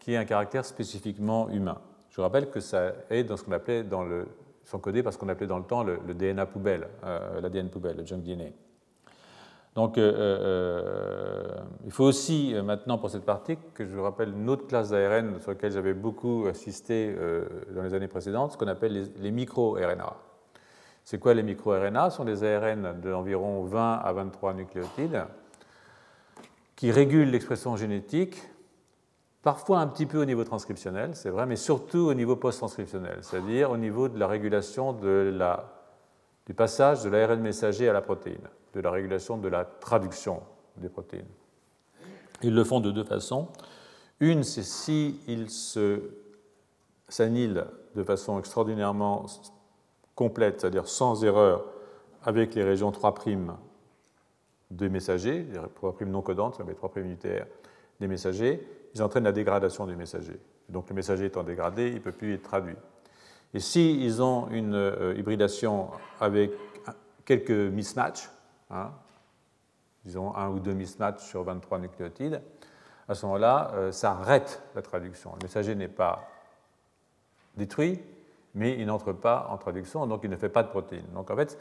qui est un caractère spécifiquement humain. Je rappelle que ça est dans ce qu'on appelait dans le, sont codés parce qu'on appelait dans le temps le, DNA poubelle, euh, l'ADN poubelle, le junk DNA. Donc, euh, euh, il faut aussi maintenant pour cette partie que je vous rappelle une autre classe d'ARN sur laquelle j'avais beaucoup assisté dans les années précédentes, ce qu'on appelle les, les micro-RNA. C'est quoi les micro-RNA Ce sont des ARN d'environ 20 à 23 nucléotides qui régulent l'expression génétique parfois un petit peu au niveau transcriptionnel, c'est vrai, mais surtout au niveau post-transcriptionnel, c'est-à-dire au niveau de la régulation du passage de l'ARN messager à la protéine, de la régulation de la traduction des protéines. Ils le font de deux façons. Une, c'est s'ils se s'annihilent de façon extraordinairement complète, c'est-à-dire sans erreur, avec les régions 3' de messagers, les 3' non codantes, les 3' unitaires des messagers, ils entraînent la dégradation du messager. Donc le messager étant dégradé, il ne peut plus être traduit. Et s'ils ils ont une euh, hybridation avec quelques mismatchs, hein, disons un ou deux mismatchs sur 23 nucléotides, à ce moment-là, euh, ça arrête la traduction. Le messager n'est pas détruit, mais il n'entre pas en traduction, donc il ne fait pas de protéines. Donc en fait,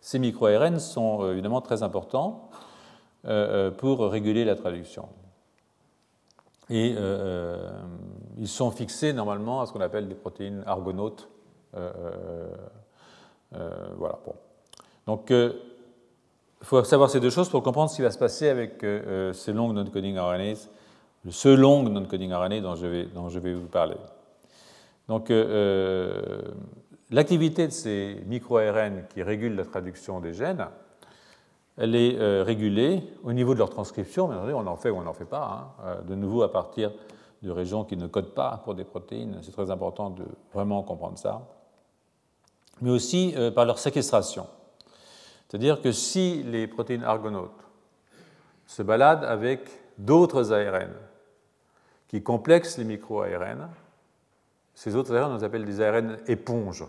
ces micro-ARN sont euh, évidemment très importants pour réguler la traduction. Et euh, euh, ils sont fixés normalement à ce qu'on appelle des protéines argonautes. Euh, voilà. Donc, il faut savoir ces deux choses pour comprendre ce qui va se passer avec ces longues non-coding RNAs, ce long non-coding RNA dont je vais vous parler. Donc, l'activité de ces micro-ARN qui régulent la traduction des gènes, elle est euh, régulée au niveau de leur transcription, mais on en fait ou on n'en fait pas, hein. euh, de nouveau à partir de régions qui ne codent pas pour des protéines, c'est très important de vraiment comprendre ça, mais aussi euh, par leur séquestration. C'est-à-dire que si les protéines argonautes se baladent avec d'autres ARN qui complexent les micro-ARN, ces autres ARN, on les appelle des ARN éponges.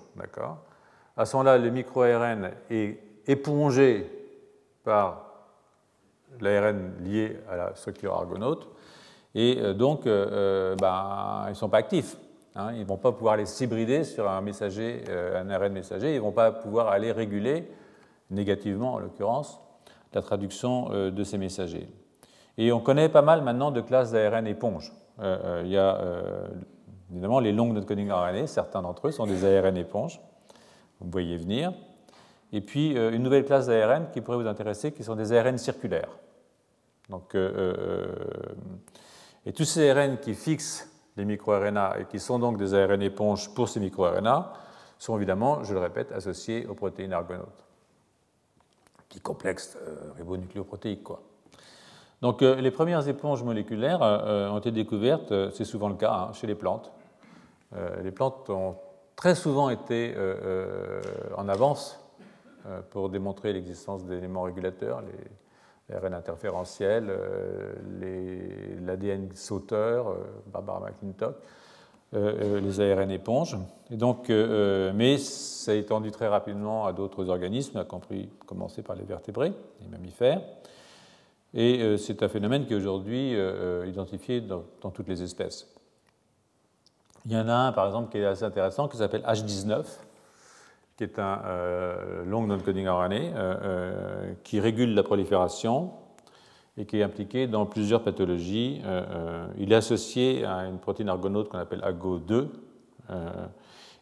À ce moment-là, le micro-ARN est épongé par l'ARN lié à la structure argonaute. Et euh, donc, euh, euh, ben, ils ne sont pas actifs. Hein. ils ne vont pas pouvoir aller s'hybrider sur un, messager, un ARN messager. Ils ne vont pas pouvoir aller réguler, négativement en l'occurrence, la traduction de ces messagers. Et on connaît pas mal maintenant de classes d'ARN éponges. il y a Évidemment, les longues notes coding RNA, certains d'entre eux sont des ARN éponges. Vous voyez venir. Et puis, une nouvelle classe d'ARN qui pourrait vous intéresser, qui sont des ARN circulaires. Donc, et tous ces ARN qui fixent les microRNA et qui sont donc des ARN éponges pour ces microRNA sont évidemment, je le répète, associés aux protéines argonautes. Petit complexe euh, ribonucléoprotéique. Donc euh, les premières éponges moléculaires euh, ont été découvertes, c'est souvent le cas, hein, chez les plantes. Les plantes ont très souvent été en avance pour démontrer l'existence d'éléments régulateurs, les, ARN interférentiels, l'ADN sauteur, Barbara McClintock. Euh, euh, les ARN éponges. Et donc, euh, mais ça a étendu très rapidement à d'autres organismes, à commencer par les vertébrés, les mammifères. Et c'est un phénomène qui est aujourd'hui identifié dans, toutes les espèces. Il y en a un, par exemple, qui est assez intéressant, qui s'appelle H19, qui est un long non-coding RNA qui régule la prolifération et qui est impliqué dans plusieurs pathologies. Euh, euh, il est associé à une protéine argonaute qu'on appelle AGO2 euh,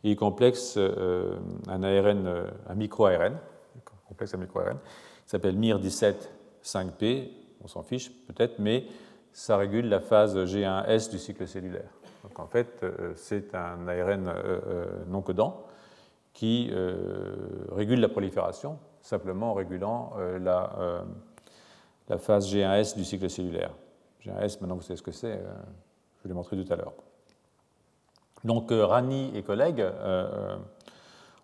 et il complexe un ARN, micro-ARN, complexe micro-ARN, qui s'appelle MIR17-5P, on s'en fiche peut-être, mais ça régule la phase G1S du cycle cellulaire. Donc en fait, c'est un ARN non codant qui régule la prolifération, simplement en régulant la phase G1S du cycle cellulaire. G1S, maintenant vous savez ce que c'est, euh, je vous l'ai montré tout à l'heure. Donc euh, Rani et collègues euh,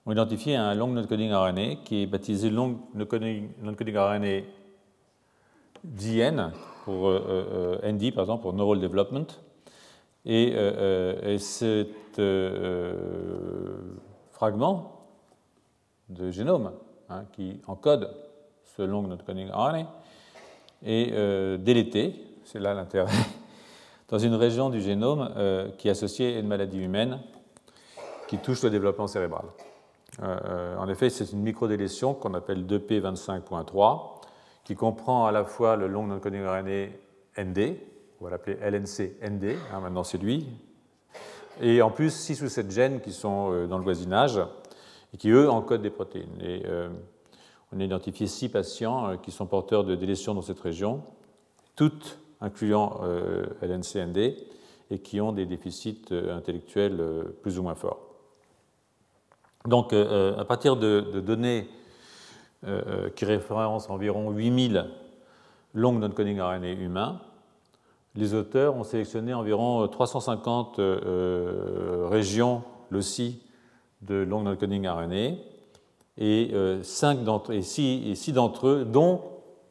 ont identifié un long non-coding RNA qui est baptisé long non-coding RNA DN pour ND par exemple pour Neural Development. Et, et cet fragment de génome hein, qui encode ce long non-coding RNA euh, délété, c'est là l'intérêt, dans une région du génome euh, qui est associée à une maladie humaine qui touche le développement cérébral. Euh, en effet, c'est une microdélétion qu'on appelle 2P25.3 qui comprend à la fois le long non-coding RNA ND, on va l'appeler LNC-ND, hein, maintenant c'est lui, et en plus 6 ou 7 gènes qui sont dans le voisinage et qui, eux, encodent des protéines. Et, on a identifié six patients euh, qui sont porteurs de délétions dans cette région, toutes incluant euh, LNCND, et qui ont des déficits euh, intellectuels plus ou moins forts. Donc, à partir de, données qui référencent environ 8000 long non-coding RNA humains, les auteurs ont sélectionné environ 350 régions, aussi, de long non-coding RNA, et, euh, d'entre, eux, dont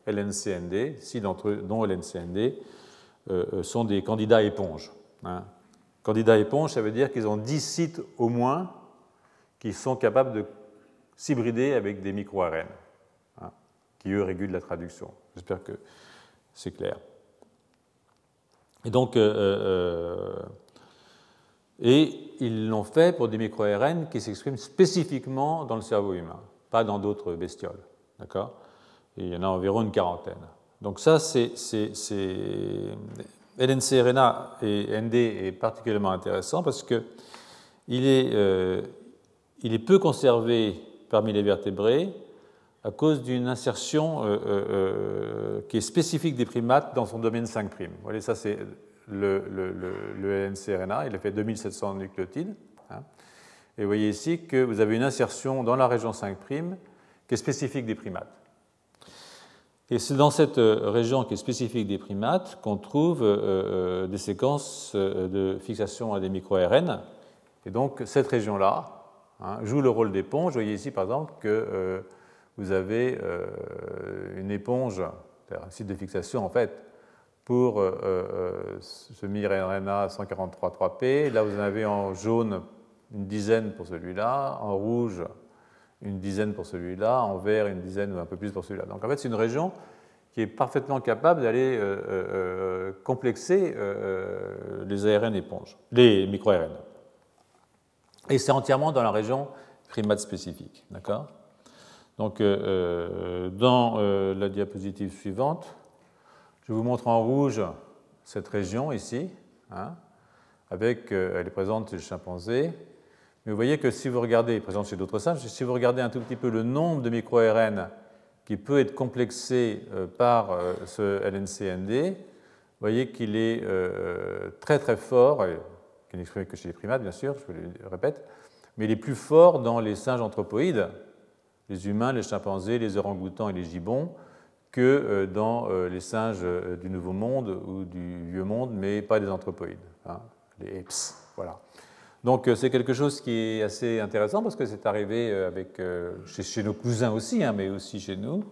LNCND, six d'entre eux, dont LNCND, euh, euh, sont des candidats éponges. Hein. Candidats éponges, ça veut dire qu'ils ont 10 sites au moins qui sont capables de s'hybrider avec des micro-ARN, hein, qui eux régulent la traduction. J'espère que c'est clair. Et donc, et ils l'ont fait pour des micro-ARN qui s'expriment spécifiquement dans le cerveau humain, pas dans d'autres bestioles. D'accord? Il y en a environ une quarantaine. Donc ça, c'est LNC-RNA et ND est particulièrement intéressant parce que il est, euh, il est peu conservé parmi les vertébrés à cause d'une insertion euh, euh, qui est spécifique des primates dans son domaine 5'. Vous voyez, ça c'est le, LNCRNA, il a fait 2700 nucléotides. Hein. Et vous voyez ici que vous avez une insertion dans la région 5' qui est spécifique des primates. Et c'est dans cette euh, région qui est spécifique des primates qu'on trouve euh, euh, des séquences de fixation à des micro-RN. Et donc cette région-là hein, joue le rôle d'éponge. Vous voyez ici par exemple que vous avez une éponge, un site de fixation en fait, pour euh, euh, ce MIR-RNA 143.3P. Là, vous en avez en jaune une dizaine pour celui-là, en rouge une dizaine pour celui-là, en vert une dizaine ou un peu plus pour celui-là. Donc en fait, c'est une région qui est parfaitement capable d'aller euh, complexer les ARN éponges, les micro-ARN. Et c'est entièrement dans la région primate spécifique. D'accord? Donc dans la diapositive suivante, je vous montre en rouge cette région ici, hein, avec, elle est présente chez le chimpanzé. Mais vous voyez que si vous regardez, présente chez d'autres singes, si vous regardez un tout petit peu le nombre de micro-ARN qui peut être complexé par ce LNCND, vous voyez qu'il est très très fort, qui n'est exprimé que chez les primates bien sûr, je le répète, mais il est plus fort dans les singes anthropoïdes, les humains, les chimpanzés, les orang-outans et les gibbons, que euh, dans euh, les singes euh, du Nouveau Monde ou du Vieux Monde, mais pas des anthropoïdes, hein, les apes. Voilà. Donc c'est quelque chose qui est assez intéressant parce que c'est arrivé avec, chez, nos cousins aussi, hein, mais aussi chez nous.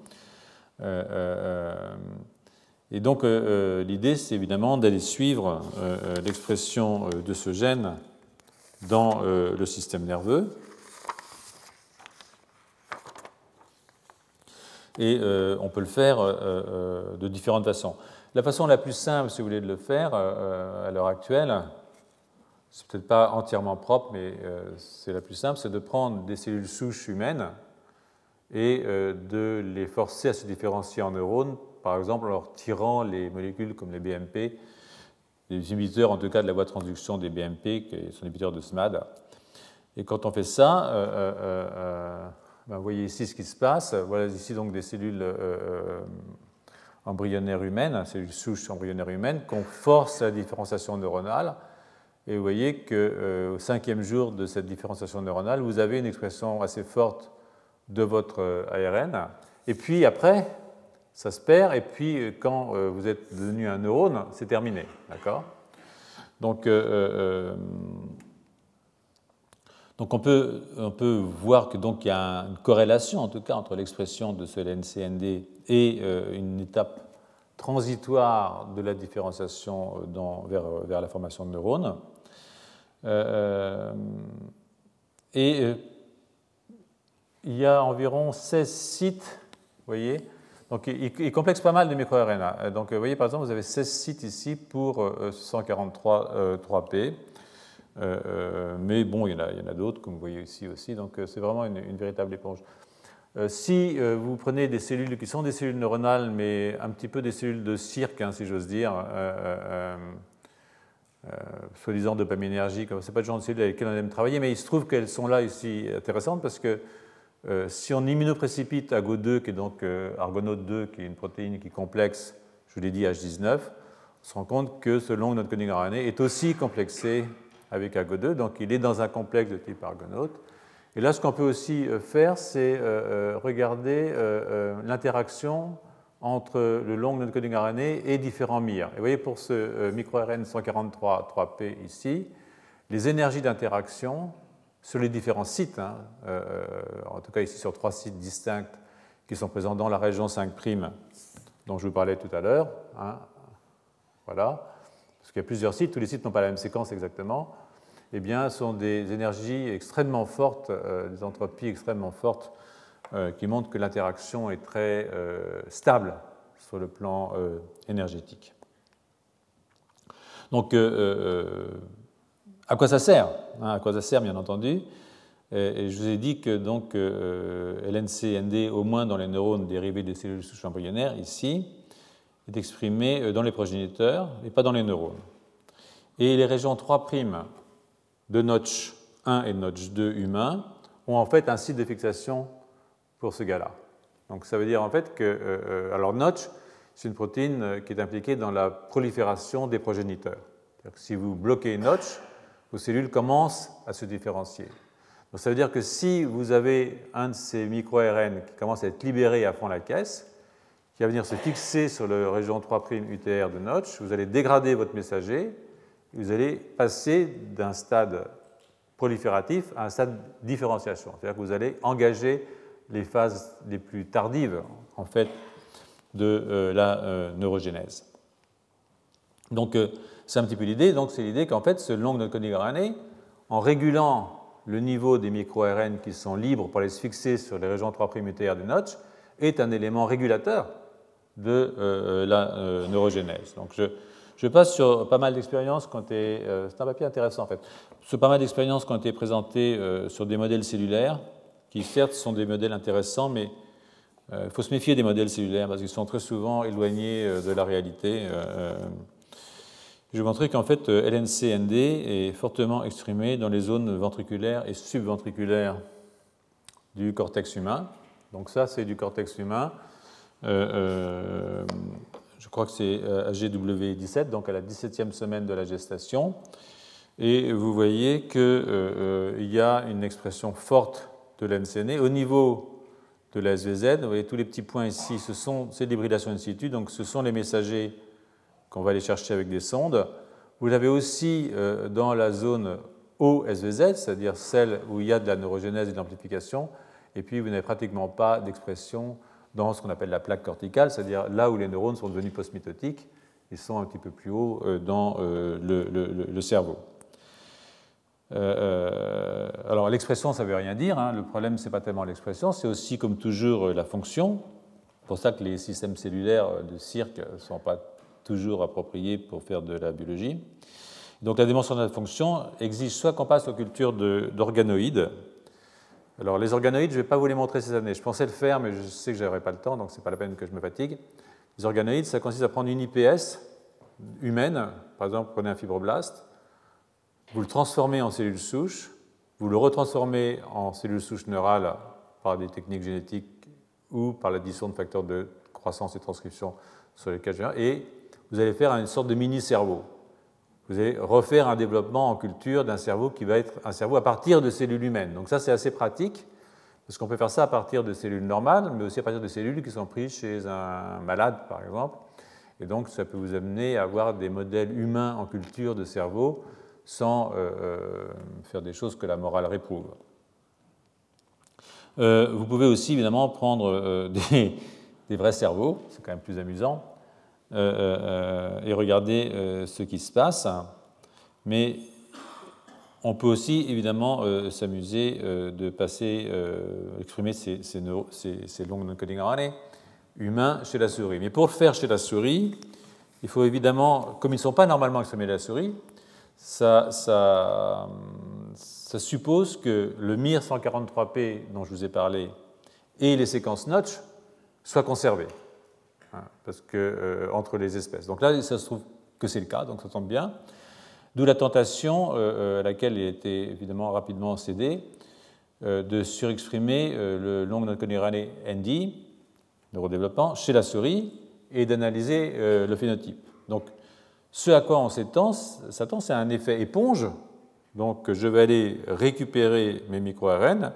et donc l'idée, c'est évidemment d'aller suivre l'expression de ce gène dans le système nerveux. Et euh, on peut le faire euh, euh, de différentes façons. La façon la plus simple, si vous voulez, de le faire à l'heure actuelle, c'est peut-être pas entièrement propre, mais c'est la plus simple, c'est de prendre des cellules souches humaines et de les forcer à se différencier en neurones, par exemple en leur tirant les molécules comme les BMP, les inhibiteurs en tout cas de la voie de transduction des BMP, qui sont inhibiteurs de SMAD. Et quand on fait ça, ben, vous voyez ici ce qui se passe. Voilà ici donc des cellules euh, euh, embryonnaires humaines, cellules souches embryonnaires humaines, qu'on force à la différenciation neuronale. Et vous voyez qu'au euh, cinquième jour de cette différenciation neuronale, vous avez une expression assez forte de votre ARN. Et puis après, ça se perd. Et puis quand vous êtes devenu un neurone, c'est terminé. D'accord? Donc donc on peut, on peut voir qu'il y a une corrélation, en tout cas, entre l'expression de ce LNCND et euh, une étape transitoire de la différenciation euh, vers, vers, la formation de neurones. Euh, et il y a environ 16 sites, vous voyez, donc il, complexe pas mal de microRNA. Donc vous voyez, par exemple, vous avez 16 sites ici pour 143 3P. Euh, euh, mais bon, il y en a, d'autres, comme vous voyez ici aussi, donc euh, c'est vraiment une, véritable éponge. si vous prenez des cellules qui sont des cellules neuronales, mais un petit peu des cellules de cirque, hein, si j'ose dire, soi-disant dopaminergiques, ce n'est pas le genre de cellules avec lesquelles on aime travailler, mais il se trouve qu'elles sont là ici intéressantes parce que si on immunoprécipite AGO2, qui est donc Argonaute 2, qui est une protéine qui est complexe, je vous l'ai dit, H19, on se rend compte que ce long notre coding RNA est aussi complexé avec AGO2, donc il est dans un complexe de type argonaute. Et là, ce qu'on peut aussi euh, faire, c'est euh, euh, regarder l'interaction entre le long non-coding RNA et différents MIR. Et vous voyez, pour ce microRN 143 3P ici, les énergies d'interaction sur les différents sites, hein, en tout cas ici sur trois sites distincts qui sont présents dans la région 5' dont je vous parlais tout à l'heure. Hein, voilà parce qu'il y a plusieurs sites, tous les sites n'ont pas la même séquence exactement, eh bien, sont des énergies extrêmement fortes, euh, des entropies extrêmement fortes, euh, qui montrent que l'interaction est très euh, stable sur le plan énergétique. Donc, à quoi ça sert hein, À quoi ça sert, bien entendu et, je vous ai dit que donc LNC-ND, au moins dans les neurones dérivés des cellules souches embryonnaires, ici, est exprimé dans les progéniteurs et pas dans les neurones. Et les régions 3' de Notch 1 et Notch 2 humains ont en fait un site de fixation pour ce gars-là. Donc ça veut dire en fait que, euh, euh, alors Notch, c'est une protéine qui est impliquée dans la prolifération des progéniteurs. Que si vous bloquez Notch, vos cellules commenc' à se différencier. Donc ça veut dire que si vous avez un de ces micro-RN qui commence à être libéré à fond la caisse, qui va venir se fixer sur la région 3' UTR de Notch, vous allez dégrader votre messager, vous allez passer d'un stade prolifératif à un stade différenciation. C'est-à-dire que vous allez engager les phases les plus tardives, en fait, de euh, la euh, neurogénèse. Donc, euh, c'est un petit peu l'idée. Donc, c'est l'idée qu'en fait, ce long coding RNA, en régulant le niveau des micro-RN qui sont libres pour aller se fixer sur les régions 3' UTR de Notch, est un élément régulateur de euh, la neurogénèse. Donc je, passe sur pas mal d'expériences qui ont été. Euh, c'est un papier intéressant en fait. Sur pas mal d'expériences qui ont été présentées sur des modèles cellulaires, qui certes sont des modèles intéressants, mais il faut se méfier des modèles cellulaires parce qu'ils sont très souvent éloignés de la réalité. Je vais montrer qu'en fait, LNC-ND est fortement exprimé dans les zones ventriculaires et subventriculaires du cortex humain. Donc ça, c'est du cortex humain. Je crois que c'est AGW17, donc à la 17e semaine de la gestation. Et vous voyez qu'il euh, euh, y a une expression forte de l'NCN. Au niveau de la SVZ, vous voyez tous les petits points ici, ce sont ces l'hybridation in situ, donc ce sont les messagers qu'on va aller chercher avec des sondes. Vous l'avez aussi euh, dans la zone OSVZ, c'est-à-dire celle où il y a de la neurogénèse et de l'amplification, et puis vous n'avez pratiquement pas d'expression dans ce qu'on appelle la plaque corticale, c'est-à-dire là où les neurones sont devenus postmitotiques, ils sont un petit peu plus haut dans le cerveau. Euh, euh, alors l'expression, ça ne veut rien dire. Hein. Le problème, ce n'est pas tellement l'expression, c'est aussi, comme toujours, la fonction. C'est pour ça que les systèmes cellulaires de cirque ne sont pas toujours appropriés pour faire de la biologie. Donc la dimension de la fonction exige soit qu'on passe aux cultures d'organoïdes. Alors les organoïdes, je ne vais pas vous les montrer ces années. Je pensais le faire, mais je sais que je pas le temps, donc ce n'est pas la peine que je me fatigue. Les organoïdes, ça consiste à prendre une IPS humaine, par exemple, prenez un fibroblaste, vous le transformez en cellule souche, vous le retransformez en cellule souche neurale par des techniques génétiques ou par l'addition de facteurs de croissance et transcription sur je viens, et vous allez faire une sorte de mini-cerveau. Vous allez refaire un développement en culture d'un cerveau qui va être un cerveau à partir de cellules humaines. Donc ça, c'est assez pratique, parce qu'on peut faire ça à partir de cellules normales, mais aussi à partir de cellules qui sont prises chez un malade, par exemple. Et donc, ça peut vous amener à avoir des modèles humains en culture de cerveau sans euh, euh, faire des choses que la morale réprouve. Euh, vous pouvez aussi évidemment prendre des, vrais cerveaux, c'est quand même plus amusant, et regarder ce qui se passe. Mais on peut aussi évidemment s'amuser de passer, exprimer ces, longues non-coding RNA humains chez la souris. Mais pour le faire chez la souris, il faut évidemment, comme ils ne sont pas normalement exprimés chez la souris, ça, suppose que le MIR 143P dont je vous ai parlé et les séquences Notch soient conservés hein, parce que, euh, entre les espèces. Donc là, ça se trouve que c'est le cas, donc ça tombe bien. D'où la tentation euh, euh, à laquelle il a été évidemment rapidement cédé de surexprimer le long non ND, neurodéveloppement, chez la souris et d'analyser le phénotype. Donc ce à quoi on s'attend, c'est un effet éponge. Donc je vais aller récupérer mes micro-RN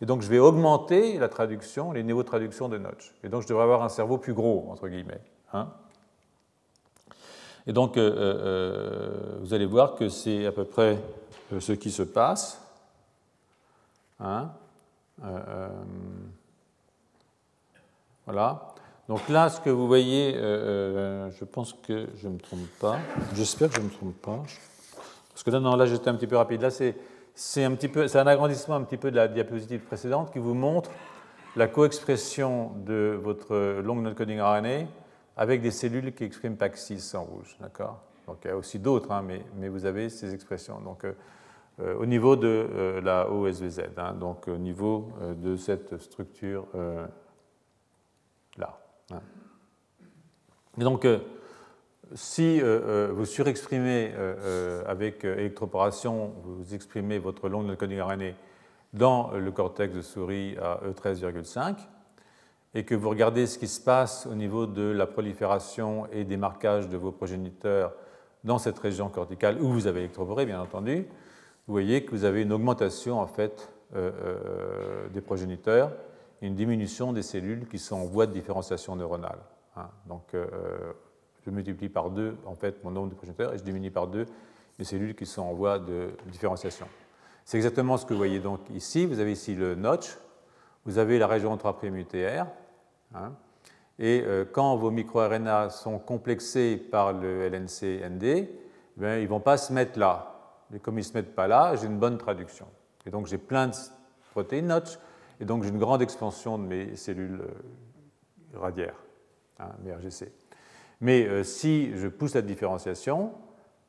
et donc je vais augmenter la traduction, les niveaux de traduction de Notch. Et donc je devrais avoir un cerveau plus gros, entre guillemets. Hein. et donc euh, euh, euh, vous allez voir que c'est à peu près ce qui se passe. Hein. voilà. Donc là, ce que vous voyez, je pense que je ne me trompe pas. J'espère que je ne me trompe pas. Parce que là, non, là, j'étais un petit peu rapide. Là, c'est un, petit peu, un agrandissement un petit peu de la diapositive précédente qui vous montre la co-expression de votre long non-coding RNA avec des cellules qui expriment PAX6 en rouge. D'accord? Donc il y a aussi d'autres, hein, mais, mais, vous avez ces expressions. Donc euh, au niveau de la OSVZ, hein, donc au niveau de cette structure là. Et donc, euh, si euh, euh, vous surexprimez avec électroporation, vous exprimez votre longue coding RNA dans le cortex de souris à E13,5, et que vous regardez ce qui se passe au niveau de la prolifération et des marquages de vos progéniteurs dans cette région corticale où vous avez électroporé, bien entendu, vous voyez que vous avez une augmentation en fait des progéniteurs une diminution des cellules qui sont en voie de différenciation neuronale. Hein. Donc, euh, je multiplie par deux en fait mon nombre de progéniteurs et je diminue par deux les cellules qui sont en voie de différenciation. C'est exactement ce que vous voyez donc ici. Vous avez ici le notch, vous avez la région 3' UTR, hein, et euh, quand vos microRNA sont complexés par le LNC-ND, eh ils ne vont pas se mettre là. Et comme ils ne se mettent pas là, j'ai une bonne traduction. Et donc j'ai plein de protéines notch et donc j'ai une grande expansion de mes cellules euh, radiaires, hein, mes RGC. Mais euh, si je pousse la différenciation,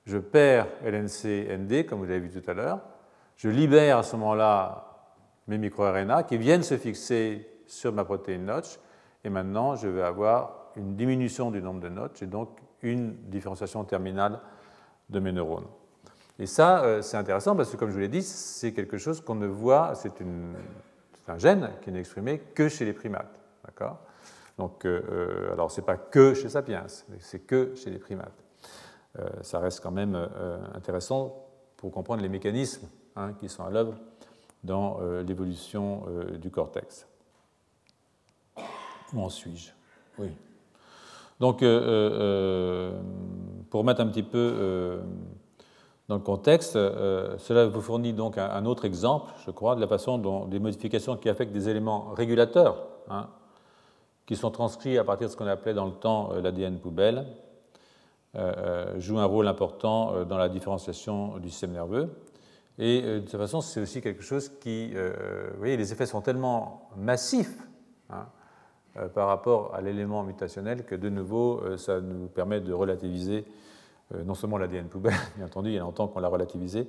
je perds LNC-ND, comme vous l'avez vu tout à l'heure, je libère à ce moment-là mes microRNA qui viennent se fixer sur ma protéine notch, et maintenant je vais avoir une diminution du nombre de notch et donc une différenciation terminale de mes neurones. Et ça, c'est intéressant parce que, comme je vous l'ai dit, c'est quelque chose qu'on ne voit, c'est un gène qui n'est exprimé que chez les primates. D'accord? Donc, alors, ce n'est pas que chez Sapiens, c'est que chez les primates. ça reste quand même intéressant pour comprendre les mécanismes hein, qui sont à l'œuvre dans l'évolution du cortex. Où en suis-je? Oui. Donc, euh, euh, euh, pour mettre un petit peu dans le contexte, cela vous fournit donc un, autre exemple, je crois, de la façon dont des modifications qui affectent des éléments régulateurs, hein, qui sont transcrits à partir de ce qu'on appelait dans le temps l'ADN poubelle, jouent un rôle important dans la différenciation du système nerveux. Et de toute façon, c'est aussi quelque chose qui. vous voyez, les effets sont tellement massifs hein, euh, par rapport à l'élément mutationnel que de nouveau, euh, ça nous permet de relativiser euh, non seulement l'ADN poubelle, bien entendu, il y a longtemps qu'on l'a relativisé,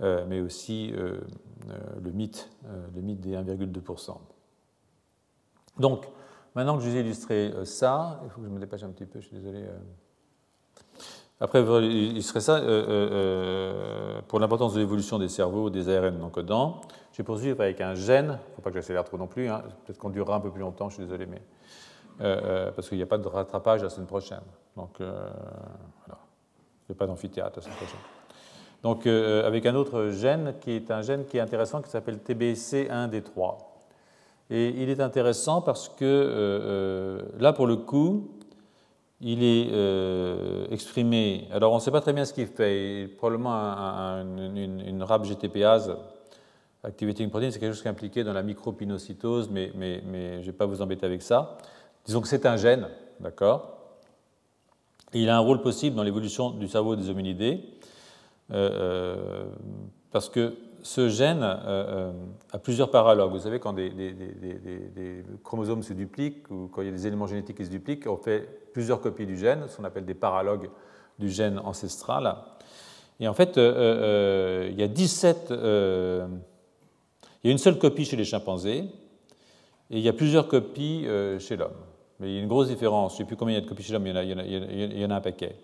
mais aussi le mythe, le mythe des 1,2%. Donc, maintenant que je vous ai illustré ça, il faut que je me dépêche un petit peu, je suis désolé. Après il serait ça, pour l'importance de l'évolution des cerveaux, des ARN non codants, je vais poursuivre avec un gène, il ne faut pas que j'accélère trop non plus, hein. peut-être qu'on durera un peu plus longtemps, je suis désolé, mais euh, euh, parce qu'il n'y a pas de rattrapage la semaine prochaine. Donc euh, il n'y a pas d'amphithéâtre la semaine prochaine. Donc avec un autre gène qui est un gène qui est intéressant qui s'appelle TBC1D3. Et il est intéressant parce que là pour le coup, il est exprimé. Alors on ne sait pas très bien ce qu'il fait. Il, probablement une, une, RAB GTPase activating protein, c'est quelque chose qui est impliqué dans la micropinocytose, mais, je ne vais pas vous embêter avec ça. Disons que c'est un gène, d'accord? Il a un rôle possible dans l'évolution du cerveau des hominidés, euh, euh, parce que ce gène euh, a plusieurs paralogues. Vous savez, quand des, chromosomes se dupliquent ou quand il y a des éléments génétiques qui se dupliquent, on fait plusieurs copies du gène, ce qu'on appelle des paralogues du gène ancestral. Et en fait, il y a 17 il y a une seule copie chez les chimpanzés et il y a plusieurs copies euh, chez l'homme. Mais il y a une grosse différence. Je ne sais plus combien il y a de copies chez l'homme, il, y en a un paquet.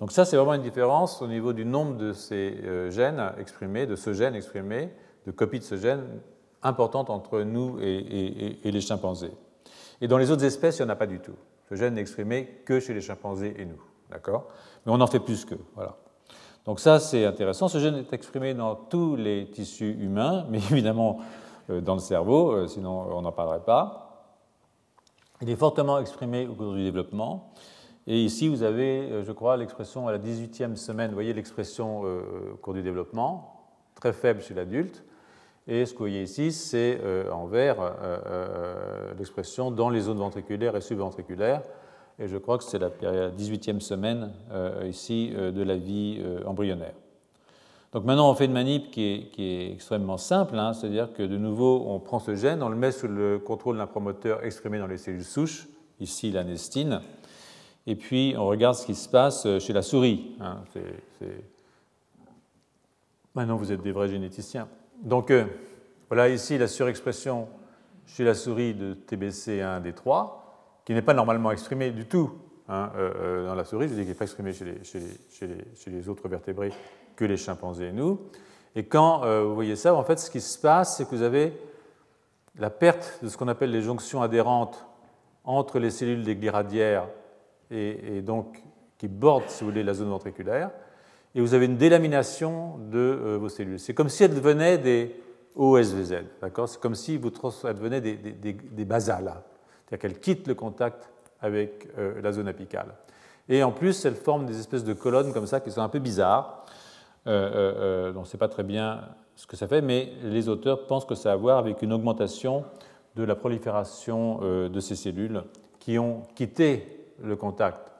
Donc ça, c'est vraiment une différence au niveau du nombre de ces euh, gènes exprimés, de ce gène exprimé, de copies de ce gène importante entre nous et, les chimpanzés. Et dans les autres espèces, il n'y en a pas du tout. Ce gène n'est exprimé que chez les chimpanzés et nous. D'accord? Mais on en fait plus qu'eux. Voilà. Donc ça, c'est intéressant. Ce gène est exprimé dans tous les tissus humains, mais évidemment euh, dans le cerveau, euh, sinon on n'en parlerait pas. Il est fortement exprimé au cours du développement. Et ici, vous avez, euh, je crois, l'expression à la 18e semaine. Vous voyez l'expression au cours du développement, très faible chez l'adulte. Et ce que vous voyez ici, c'est en vert l'expression dans les zones ventriculaires et subventriculaires et je crois que c'est la 18e semaine euh, ici euh, de la vie euh, embryonnaire. Donc maintenant, on fait une manip qui est, extrêmement simple, hein, c'est-à-dire que de nouveau, on prend ce gène, on le met sous le contrôle d'un promoteur exprimé dans les cellules souches, ici l'anestine, et puis on regarde ce qui se passe chez la souris. Hein, maintenant, vous êtes des vrais généticiens. Donc voilà ici la surexpression chez la souris de TBC1D3 qui n'est pas normalement exprimé du tout hein, euh, euh, dans la souris, je dis qu'il n'est pas exprimé chez les, autres vertébrés que les chimpanzés et nous. Et quand euh, vous voyez ça, en fait, ce qui se passe, c'est que vous avez la perte de ce qu'on appelle les jonctions adhérentes entre les cellules des gliradières et, donc qui bordent, si vous voulez, la zone ventriculaire, et vous avez une délamination de vos cellules. C'est comme si elles devenaient des OSVZ, d'accord? C'est comme si elles devenaient des, des, basales, c'est-à-dire qu'elle quitte le contact avec euh, la zone apicale. Et en plus, elle forme des espèces de colonnes comme ça qui sont un peu bizarres. Euh, euh, on ne sait pas très bien ce que ça fait, mais les auteurs pensent que ça a à voir avec une augmentation de la prolifération de ces cellules qui ont quitté le contact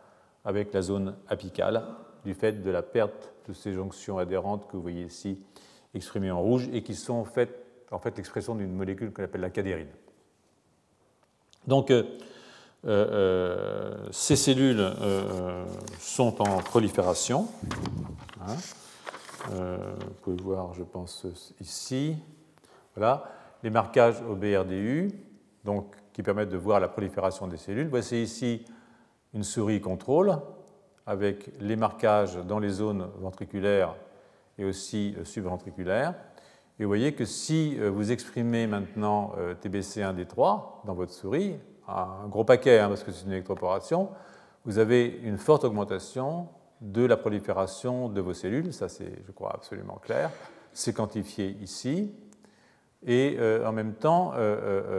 avec la zone apicale du fait de la perte de ces jonctions adhérentes que vous voyez ici exprimées en rouge et qui sont en fait, l'expression d'une molécule qu'on appelle la cadérine. Donc, euh, euh, ces cellules euh, sont en prolifération. Hein. vous pouvez voir, je pense, ici. Voilà, les marquages au BRDU, qui permettent de voir la prolifération des cellules. Voici ici une souris contrôle avec les marquages dans les zones ventriculaires et aussi subventriculaires. Et vous voyez que si vous exprimez maintenant TBC1D3 dans votre souris, un gros paquet hein, parce que c'est une électroporation, vous avez une forte augmentation de la prolifération de vos cellules, ça c'est, je crois, absolument clair. C'est quantifié ici. Et euh, en même temps, euh,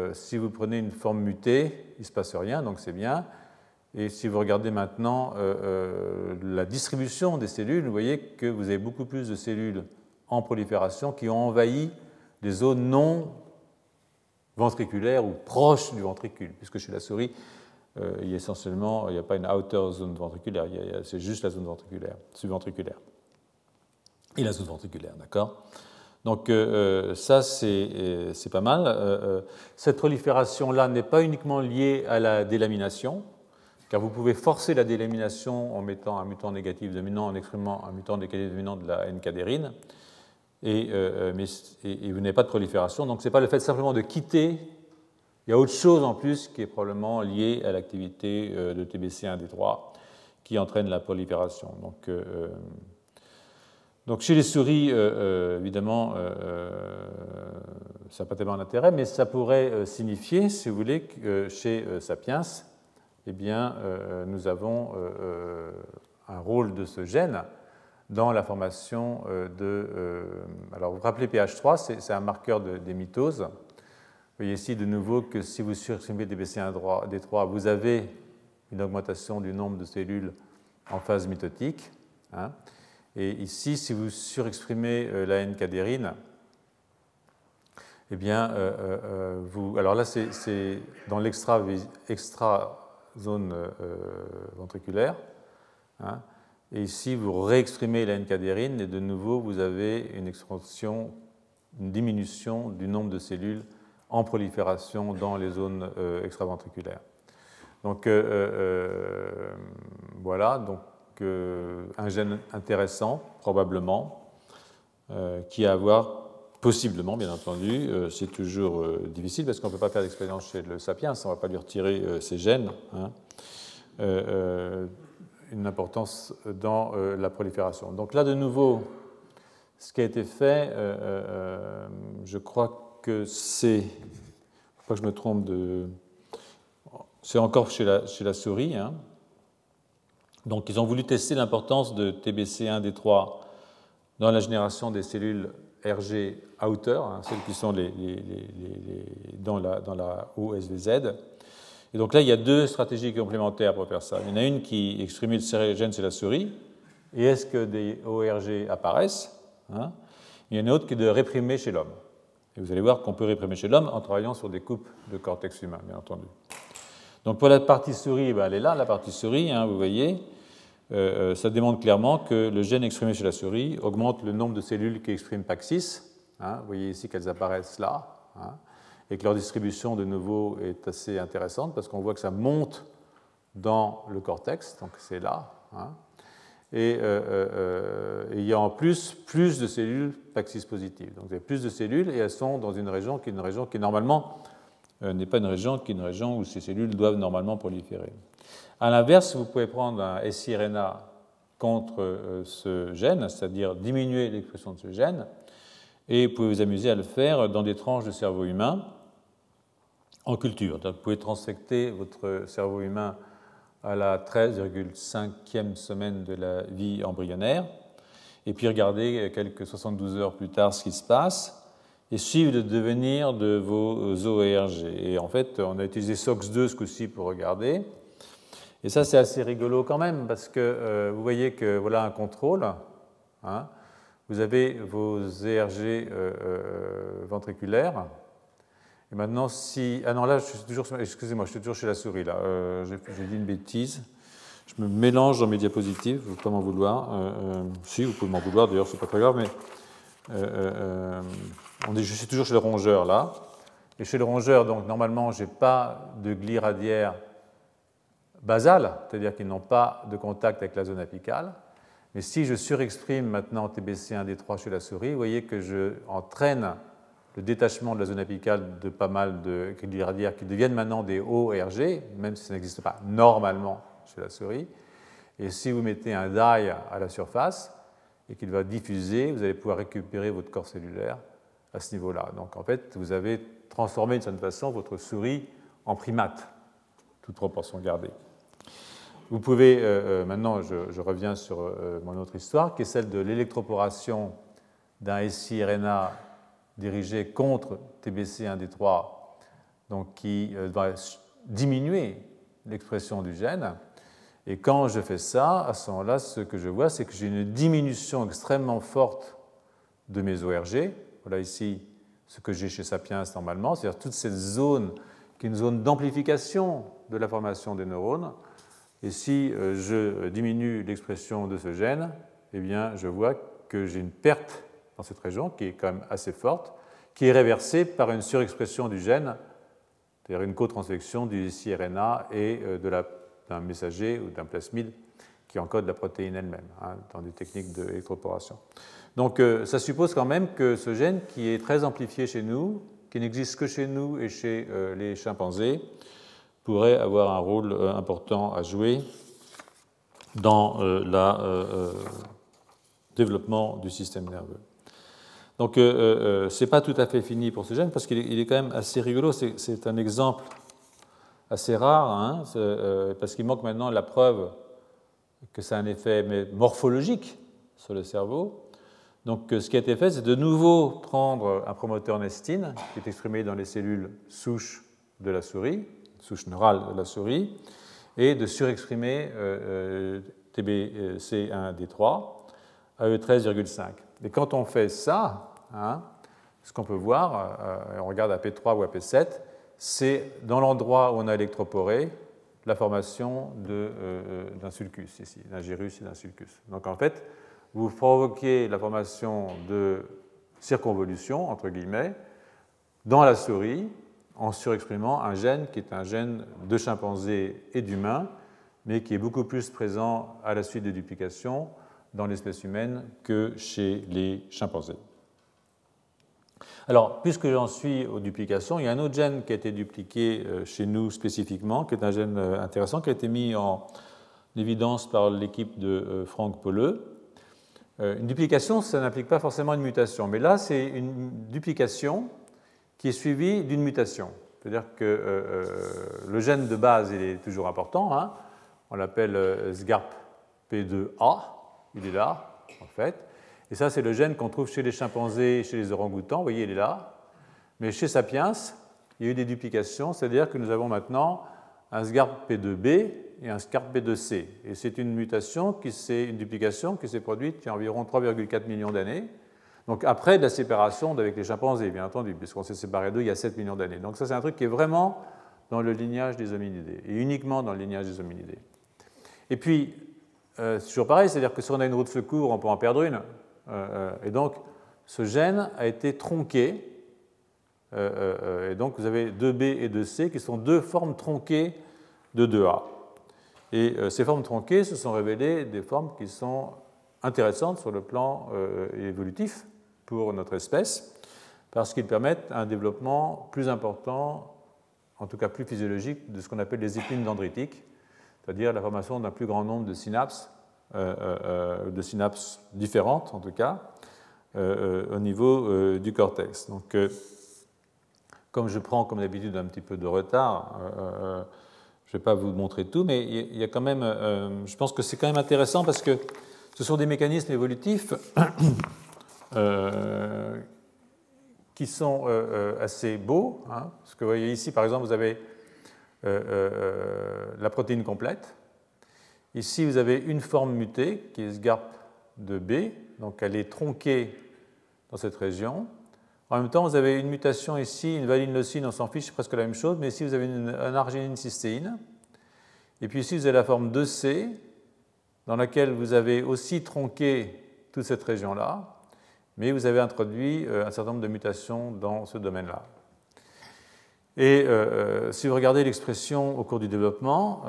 euh, si vous prenez une forme mutée, il ne se passe rien, donc c'est bien. Et si vous regardez maintenant la distribution des cellules, vous voyez que vous avez beaucoup plus de cellules en prolifération qui ont envahi des zones non ventriculaires ou proches du ventricule, puisque chez la souris, euh, il y a essentiellement, il n'y a pas une outer zone ventriculaire, c'est juste la zone ventriculaire, subventriculaire. Et la zone ventriculaire, d'accord? Donc euh, euh, ça, c'est pas mal. cette prolifération-là n'est pas uniquement liée à la délamination, car vous pouvez forcer la délamination en mettant un mutant négatif dominant, en exprimant un mutant négatif dominant de la N-cadérine, et, mais, et vous n'avez pas de prolifération. Donc ce n'est pas le fait simplement de quitter il y a autre chose en plus qui est probablement liée à l'activité euh, de TBC1D3 qui entraîne la prolifération. Donc, euh, euh, donc chez les souris, évidemment, ça n'a pas tellement d'intérêt, mais ça pourrait signifier, si vous voulez, que chez Sapiens, eh bien, nous avons un rôle de ce gène dans la formation de... alors, vous vous rappelez PH3, c'est un marqueur de, des mitoses voyez ici de nouveau que si vous surexprimez DBC1D3, vous avez une augmentation du nombre de cellules en phase mitotique. Hein. Et ici, si vous surexprimez euh, la N-cadérine, eh bien, euh, euh, vous. Alors là, c'est dans l'extra zone ventriculaire. Hein. et ici, vous réexprimez la N-cadérine, et de nouveau, vous avez une expansion, une diminution du nombre de cellules en prolifération dans les zones euh, extraventriculaires. Donc euh, euh, voilà, donc un gène intéressant probablement qui a à voir possiblement, bien entendu, c'est toujours difficile parce qu'on ne peut pas faire d'expérience chez le sapiens, on ne va pas lui retirer ses gènes, hein, une importance dans la prolifération. Donc là, de nouveau, ce qui a été fait, je crois que c'est, pas que je me trompe de, c'est encore chez la, chez la souris. Hein. Donc ils ont voulu tester l'importance de TBC1D3 dans la génération des cellules RG outer, hein, celles qui sont dans, la, dans la OSVZ. Et donc là, il y a deux stratégies complémentaires pour faire ça. Il y en a une qui exprime le gène chez la souris, et est-ce que des ORG apparaissent hein? Il y en a une autre qui est de réprimer chez l'homme. Et vous allez voir qu'on peut réprimer chez l'homme en travaillant sur des coupes de cortex humain, bien entendu. Donc pour la partie souris, ben, elle est là, la partie souris, hein, vous voyez. Euh, euh, ça démontre clairement que le gène exprimé chez la souris augmente le nombre de cellules qui expriment PAX6. Hein, vous voyez ici qu'elles apparaissent là. Hein, et que leur distribution, de nouveau, est assez intéressante parce qu'on voit que ça monte dans le cortex, donc c'est là. Et, euh, euh, il y a en plus plus de cellules Paxis positives. Donc il y a plus de cellules et elles sont dans une région qui est une région qui normalement n'est pas une région qui est une région où ces cellules doivent normalement proliférer. A l'inverse, vous pouvez prendre un siRNA contre ce gène, c'est-à-dire diminuer l'expression de ce gène, et vous pouvez vous amuser à le faire dans des tranches de cerveau humain en culture. Donc, vous pouvez transfecter votre cerveau humain à la 13,5e semaine de la vie embryonnaire, et puis regardez quelques 72 heures plus tard ce qui se passe, et suivre le devenir de vos OERG. Et en fait, on a utilisé SOX2 ce coup-ci pour regarder. Et ça, c'est assez rigolo quand même, parce que euh, vous voyez que voilà un contrôle. Hein. vous avez vos ERG euh, euh, ventriculaires, et maintenant, si. Ah non, là, je suis toujours. Excusez-moi, je suis toujours chez la souris, là. J'ai dit une bêtise. Je me mélange dans mes diapositives, vous ne pouvez pas m'en vouloir. Si, vous pouvez m'en vouloir, d'ailleurs, c'est pas très grave, mais. je suis toujours chez le rongeur, là. Et chez le rongeur, donc, normalement, je n'ai pas de glis radiaire basal, c'est-à-dire qu'ils n'ont pas de contact avec la zone apicale. Mais si je surexprime maintenant TBC1D3 chez la souris, vous voyez que je entraîne le détachement de la zone apicale de pas mal de grilles radiaires qui deviennent maintenant des ORG, même si ça n'existe pas normalement chez la souris. Et si vous mettez un dye à la surface et qu'il va diffuser, vous allez pouvoir récupérer votre corps cellulaire à ce niveau-là. Donc en fait, vous avez transformé d'une certaine façon votre souris en primate, toute proportion gardée. Vous pouvez, euh, euh, maintenant je, reviens sur euh, mon autre histoire, qui est celle de l'électroporation d'un siRNA dirigé contre TBC1D3, donc qui va diminuer l'expression du gène. Et quand je fais ça, à ce moment-là, ce que je vois, c'est que j'ai une diminution extrêmement forte de mes ORG. Voilà ici ce que j'ai chez Sapiens normalement, c'est-à-dire toute cette zone qui est une zone d'amplification de la formation des neurones. Et si euh, je diminue l'expression de ce gène, eh bien, je vois que j'ai une perte dans cette région qui est quand même assez forte, qui est réversée par une surexpression du gène, c'est-à-dire une co-transfection du siRNA et euh, d'un messager ou d'un plasmide qui encode la protéine elle-même, hein, dans des techniques d'électroporation. Donc euh, ça suppose quand même que ce gène, qui est très amplifié chez nous, qui n'existe que chez nous et chez les chimpanzés, pourrait avoir un rôle euh, important à jouer dans le développement du système nerveux. Donc ce n'est pas tout à fait fini pour ce gène parce qu'il est, quand même assez rigolo. C'est un exemple assez rare hein, parce qu'il manque maintenant la preuve que ça a un effet morphologique sur le cerveau. Donc, ce qui a été fait, c'est de nouveau prendre un promoteur nestine qui est exprimé dans les cellules souches de la souris, souche neurale de la souris, et de surexprimer euh, euh, TBC1D3 à E13,5. Et quand on fait ça, hein, ce qu'on peut voir, euh, on regarde à P3 ou à P7, c'est dans l'endroit où on a électroporé la formation d'un sulcus ici, d'un gyrus et d'un sulcus. Donc en fait, vous provoquez la formation de circonvolution, entre guillemets, dans la souris en surexprimant un gène qui est un gène de chimpanzé et d'humain, mais qui est beaucoup plus présent à la suite de duplication dans l'espèce humaine que chez les chimpanzés. Alors, puisque j'en suis aux duplications, il y a un autre gène qui a été dupliqué euh, chez nous spécifiquement, qui est un gène euh, intéressant, qui a été mis en évidence par l'équipe de euh, Franck Polleux, une duplication, ça n'implique pas forcément une mutation, mais là, c'est une duplication qui est suivie d'une mutation. C'est-à-dire que euh, euh, le gène de base, est toujours important. Hein. On l'appelle SGARP-P2A. Il est là, en fait. Et ça, c'est le gène qu'on trouve chez les chimpanzés chez les orang-outans. Vous voyez, il est là. Mais chez Sapiens, il y a eu des duplications, c'est-à-dire que nous avons maintenant un SGARP-P2B et un SCARP-B2C. Et c'est une mutation, qui une duplication qui s'est produite il y a environ 3,4 millions d'années. Donc après la séparation avec les chimpanzés, bien entendu, puisqu'on s'est séparé d'eux il y a 7 millions d'années. Donc ça, c'est un truc qui est vraiment dans le lignage des hominidés, et uniquement dans le lignage des hominidés. Et puis, euh, c'est toujours pareil, c'est-à-dire que si on a une roue de secours, on peut en perdre une. Euh, euh, et donc, ce gène a été tronqué. et donc, vous avez 2B et 2C qui sont deux formes tronquées de 2A. Et ces formes tronquées se sont révélées des formes qui sont intéressantes sur le plan évolutif pour notre espèce, parce qu'ils permettent un développement plus important, en tout cas plus physiologique, de ce qu'on appelle les épines dendritiques, c'est-à-dire la formation d'un plus grand nombre de synapses, euh, de synapses différentes en tout cas, au niveau du cortex. Donc, comme je prends comme d'habitude un petit peu de retard, je ne vais pas vous montrer tout, mais il y a quand même, euh, je pense que c'est quand même intéressant parce que ce sont des mécanismes évolutifs euh, qui sont euh, assez beaux. Hein, ce que vous voyez ici, par exemple, vous avez la protéine complète. Ici, vous avez une forme mutée qui est SGARP de B, donc elle est tronquée dans cette région. En même temps, vous avez une mutation ici, une valine-leucine, on s'en fiche, c'est presque la même chose, mais ici vous avez une, arginine cystéine. Et puis ici vous avez la forme 2C, dans laquelle vous avez aussi tronqué toute cette région-là, mais vous avez introduit euh, un certain nombre de mutations dans ce domaine-là. Et euh, euh, si vous regardez l'expression au cours du développement,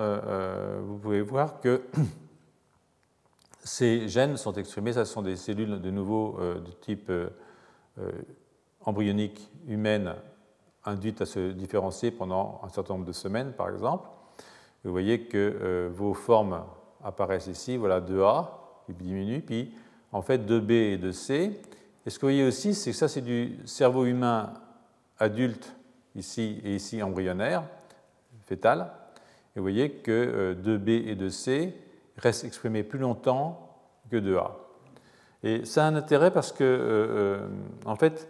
vous pouvez voir que ces gènes sont exprimés, ce sont des cellules de nouveau de type embryonique humaine induite à se différencier pendant un certain nombre de semaines, par exemple. Vous voyez que vos formes apparaissent ici. Voilà 2A qui diminue, puis en fait 2B et 2C. Et ce que vous voyez aussi, c'est que ça, c'est du cerveau humain adulte ici et ici embryonnaire, fœtal. Et vous voyez que 2B et 2C restent exprimés plus longtemps que 2A. Et ça a un intérêt parce que, en fait,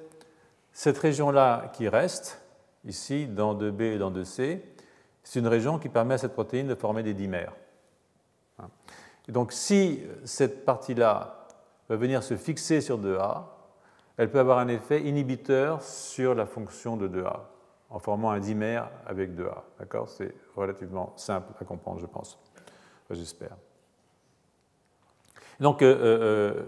cette région-là qui reste, ici, dans 2B et dans 2C, c'est une région qui permet à cette protéine de former des dimères. Et donc, si cette partie-là va venir se fixer sur 2A, elle peut avoir un effet inhibiteur sur la fonction de 2A, en formant un dimère avec 2A. D'accord? C'est relativement simple à comprendre, je pense. J'espère. Donc, euh, euh,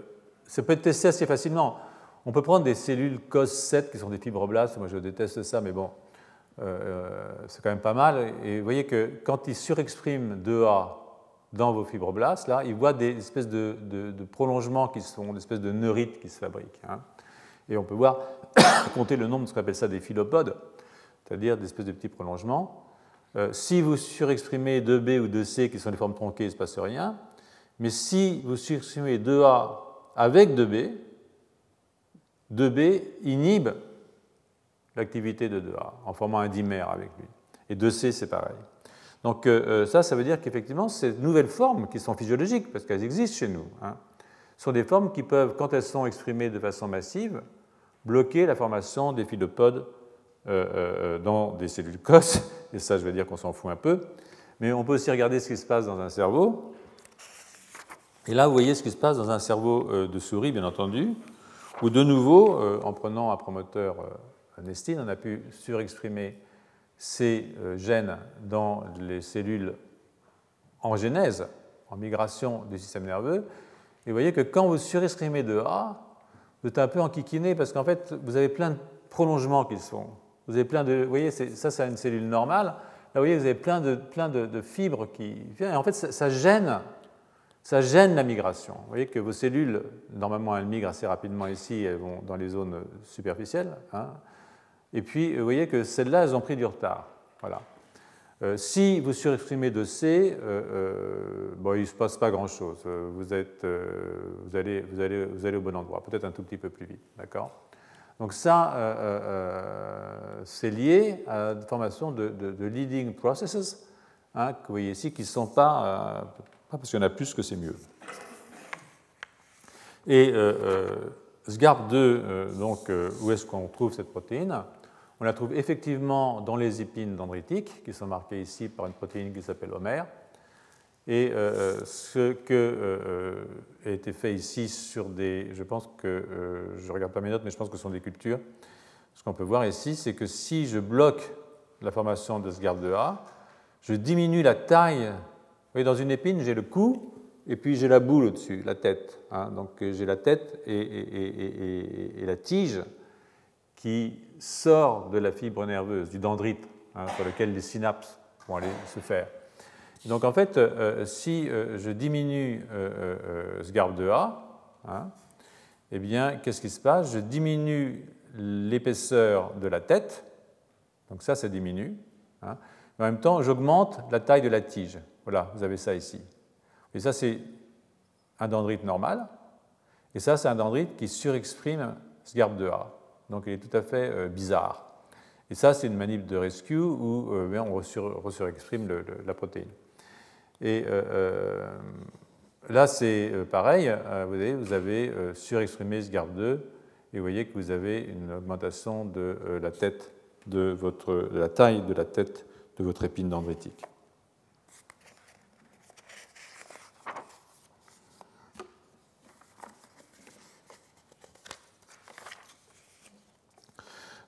ça peut être testé assez facilement. On peut prendre des cellules COS7 qui sont des fibroblastes, moi je déteste ça, mais bon, euh, c'est quand même pas mal. Et vous voyez que quand ils surexpriment 2A dans vos fibroblastes, là, ils voient des espèces de, prolongements qui sont, des espèces de neurites qui se fabriquent. Hein. Et on peut voir, compter le nombre de ce qu'on appelle ça des philopodes, c'est-à-dire des espèces de petits prolongements. Euh, si vous surexprimez 2B ou 2C qui sont des formes tronquées, il ne se passe rien. Mais si vous surexprimez 2A avec 2B, 2B inhibe l'activité de 2A en formant un dimère avec lui. Et 2C, c'est pareil. Donc euh, euh, ça, ça veut dire qu'effectivement, ces nouvelles formes qui sont physiologiques, parce qu'elles existent chez nous, hein, sont des formes qui peuvent, quand elles sont exprimées de façon massive, bloquer la formation des philopodes euh, dans des cellules COS. Et ça, je vais dire qu'on s'en fout un peu. Mais on peut aussi regarder ce qui se passe dans un cerveau. Et là, vous voyez ce qui se passe dans un cerveau de souris, bien entendu où de nouveau, euh, en prenant un promoteur euh, nestine, on a pu surexprimer ces euh, gènes dans les cellules en genèse, en migration du système nerveux. Et vous voyez que quand vous surexprimez de A, vous êtes un peu enquiquiné parce qu'en fait, vous avez plein de prolongements qui se font. Vous avez plein de. Vous voyez, ça, c'est une cellule normale. Là, vous voyez, vous avez plein de, plein de, fibres qui viennent. En fait, ça gêne ça gêne la migration. Vous voyez que vos cellules, normalement, elles migrent assez rapidement ici, elles vont dans les zones superficielles. Hein. Et puis, vous voyez que celles-là, elles ont pris du retard. Voilà. Euh, si vous surexprimez de C, euh, euh, il ne se passe pas grand-chose. Vous, êtes, vous, allez, vous, allez, vous allez au bon endroit, peut-être un tout petit peu plus vite. D'accord? Donc ça, c'est lié à la formation de, leading processes, hein, que vous voyez ici, qui ne sont pas parce qu'il y en a plus que c'est mieux. Et euh, euh SGARP2, euh, donc, où est-ce qu'on trouve cette protéine? On la trouve effectivement dans les épines dendritiques, qui sont marquées ici par une protéine qui s'appelle Homer. Et ce qui a été fait ici sur des. Je pense que. je ne regarde pas mes notes, mais je pense que ce sont des cultures. Ce qu'on peut voir ici, c'est que si je bloque la formation de SGARP2A, je diminue la taille dans une épine, j'ai le cou et puis j'ai la boule au-dessus, la tête. Hein. Donc euh, j'ai la tête et, la tige qui sort de la fibre nerveuse, du dendrite, hein, sur lequel les synapses vont aller se faire. Donc en fait, euh, si euh, je diminue ce garde de A, hein, eh bien, qu'est-ce qui se passe? Je diminue l'épaisseur de la tête, donc ça, ça diminue. en même temps, j'augmente la taille de la tige. Voilà, vous avez ça ici. Et ça, c'est un dendrite normal. Et ça, c'est un dendrite qui surexprime SGARP2A. Donc, il est tout à fait euh, bizarre. Et ça, c'est une manip de rescue où euh, on resurexprime la protéine. Et euh, là, c'est pareil. vous avez, vous avez surexprimé SGARP2 et vous voyez que vous avez une augmentation de la tête de de la taille de la tête de votre épine dendritique.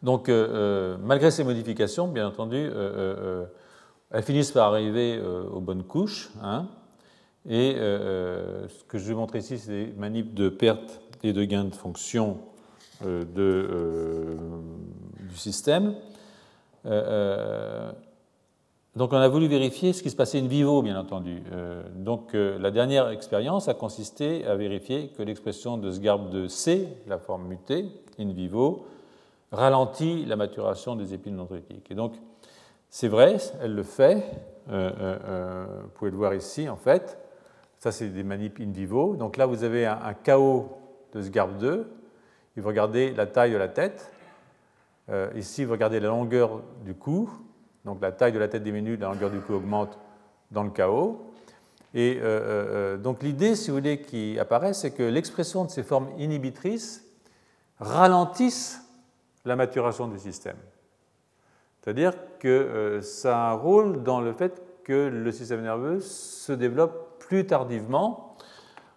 Donc, euh, euh, malgré ces modifications, bien entendu, euh, elles finissent par arriver aux bonnes couches. Hein. et ce que je vais montrer ici, c'est des manips de perte et de gain de fonction du système. donc, on a voulu vérifier ce qui se passait in vivo, bien entendu. donc, la dernière expérience a consisté à vérifier que l'expression de ce garde de C, la forme mutée, in vivo, ralentit la maturation des épines dendritiques. Et donc, c'est vrai, elle le fait. Euh, euh, euh, vous pouvez le voir ici, en fait. Ça, c'est des manips in vivo. Donc là, vous avez un, KO de SGARP2. Et vous regardez la taille de la tête. Ici, vous regardez la longueur du cou. Donc la taille de la tête diminue, la longueur du cou augmente dans le KO. Et donc l'idée, si vous voulez, qui apparaît, c'est que l'expression de ces formes inhibitrices ralentissent la maturation du système. C'est-à-dire que ça a un rôle dans le fait que le système nerveux se développe plus tardivement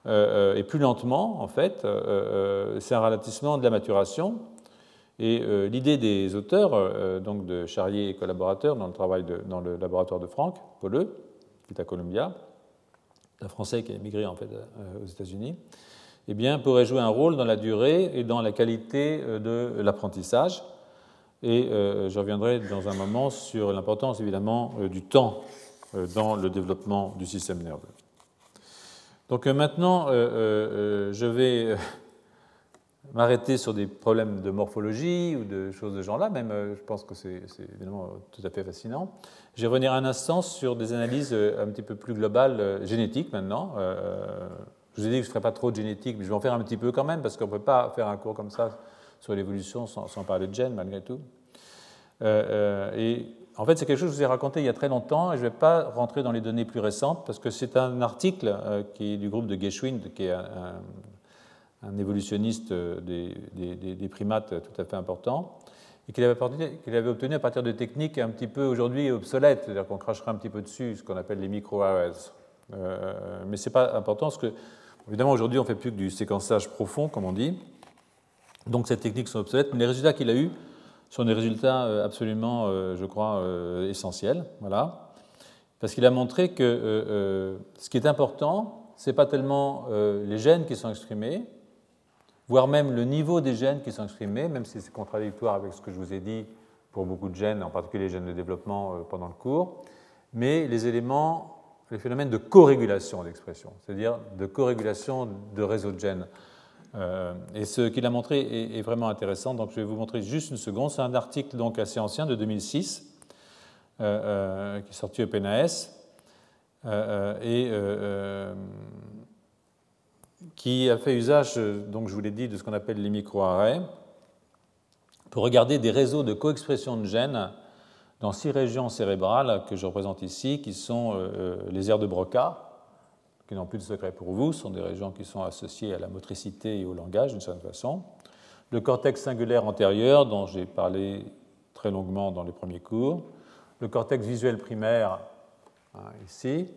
euh, euh, et plus lentement, en fait. Euh, c'est un ralentissement de la maturation. Et l'idée des auteurs, donc de Charrier et collaborateurs dans le travail dans le laboratoire de Franck, Pauleux, qui est à Columbia, un Français qui a émigré en fait aux États-Unis, eh bien, pourrait jouer un rôle dans la durée et dans la qualité de l'apprentissage. Et je reviendrai dans un moment sur l'importance évidemment du temps euh, dans le développement du système nerveux. Donc euh, maintenant, euh, je vais m'arrêter sur des problèmes de morphologie ou de choses de genre-là, même je pense que c'est évidemment tout à fait fascinant. Je vais revenir un instant sur des analyses un petit peu plus globales génétiques maintenant. Je vous ai dit que je ne ferai pas trop de génétique, mais je vais en faire un petit peu quand même, parce qu'on ne peut pas faire un cours comme ça sur l'évolution sans, parler de gènes, malgré tout. et en fait, c'est quelque chose que je vous ai raconté il y a très longtemps et je ne vais pas rentrer dans les données plus récentes parce que c'est un article euh, qui est du groupe de Geschwind, qui est un, évolutionniste des, primates tout à fait important, et qu'il avait, obtenu à partir de techniques un petit peu aujourd'hui obsolètes, c'est-à-dire qu'on crachera un petit peu dessus, ce qu'on appelle les micro-arrays. Euh, mais ce n'est pas important parce que, évidemment, aujourd'hui, on ne fait plus que du séquençage profond, comme on dit. Donc, ces techniques sont obsolètes, mais les résultats qu'il a eus sont des résultats euh, absolument, euh, je crois, euh, essentiels. Voilà. Parce qu'il a montré que ce qui est important, ce n'est pas tellement les gènes qui sont exprimés, voire même le niveau des gènes qui sont exprimés, même si c'est contradictoire avec ce que je vous ai dit pour beaucoup de gènes, en particulier les gènes de développement pendant le cours, mais les éléments, les phénomènes de corégulation d'expression, c'est-à-dire de corégulation de réseaux de gènes. Euh, et ce qu'il a montré est, vraiment intéressant, donc je vais vous montrer juste une seconde. C'est un article donc assez ancien de 2006 euh, euh, qui est sorti au PNAS et qui a fait usage, donc je vous l'ai dit, de ce qu'on appelle les microarrêts pour regarder des réseaux de coexpression de gènes dans six régions cérébrales que je représente ici, qui sont les aires de Broca, qui n'ont plus de secret pour vous, sont des régions qui sont associées à la motricité et au langage d'une certaine façon. Le cortex singulaire antérieur, dont j'ai parlé très longuement dans les premiers cours. Le cortex visuel primaire, hein, ici.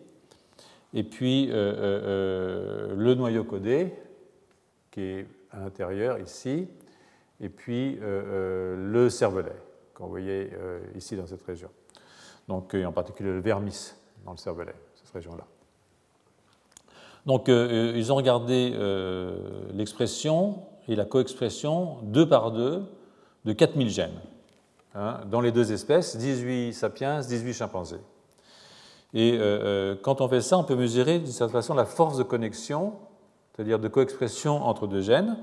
Et puis euh, euh, euh, le noyau codé, qui est à l'intérieur, ici. Et puis le cervelet, qu'on voyait ici dans cette région. Donc, en particulier le vermis dans le cervelet, cette région-là. Donc euh, euh, ils ont regardé euh, l'expression et la coexpression deux par deux de 4000 gènes hein, dans les deux espèces, 18 sapiens, 18 chimpanzés. Et quand on fait ça, on peut mesurer d'une certaine façon la force de connexion, c'est-à-dire de coexpression entre deux gènes.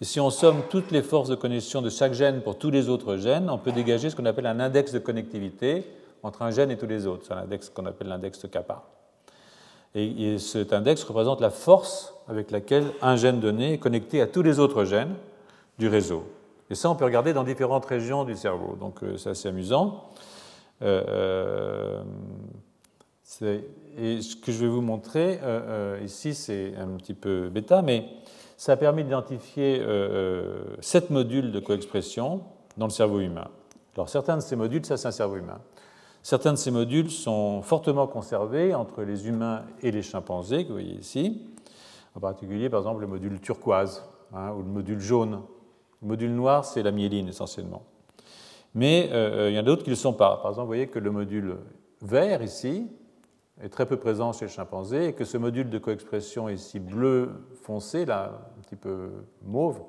Et si on somme toutes les forces de connexion de chaque gène pour tous les autres gènes, on peut dégager ce qu'on appelle un index de connectivité entre un gène et tous les autres. C'est un index qu'on appelle l'index de kappa. Et cet index représente la force avec laquelle un gène donné est connecté à tous les autres gènes du réseau. Et ça, on peut regarder dans différentes régions du cerveau. Donc, euh, c'est assez amusant. Euh, euh, et ce que je vais vous montrer ici, c'est un petit peu bêta, mais ça a permis d'identifier sept modules de coexpression dans le cerveau humain. Alors, certains de ces modules, ça, c'est un cerveau humain. Certains de ces modules sont fortement conservés entre les humains et les chimpanzés, que vous voyez ici. En particulier, par exemple, le module turquoise hein, ou le module jaune. Le module noir, c'est la myéline essentiellement. Mais euh, il y en a d'autres qui ne le sont pas. Par exemple, vous voyez que le module vert ici est très peu présent chez le chimpanzé et que ce module de coexpression ici bleu foncé, là, un petit peu mauve,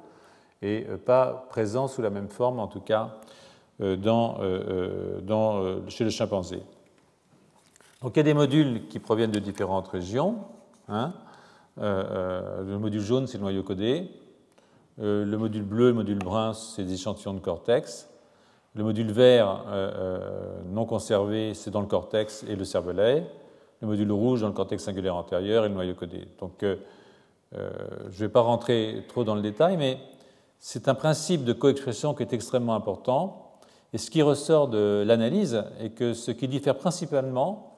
n'est euh, pas présent sous la même forme, en tout cas, euh, dans, euh, euh, chez le chimpanzé. Donc il y a des modules qui proviennent de différentes régions. Hein. le module jaune, c'est le noyau codé. le module bleu, le module brun, c'est des échantillons de cortex. Le module vert non conservé, c'est dans le cortex et le cervelet. Le module rouge dans le cortex singulaire antérieur et le noyau codé. Donc, euh, euh, je ne vais pas rentrer trop dans le détail, mais c'est un principe de coexpression qui est extrêmement important. Et ce qui ressort de l'analyse est que ce qui diffère principalement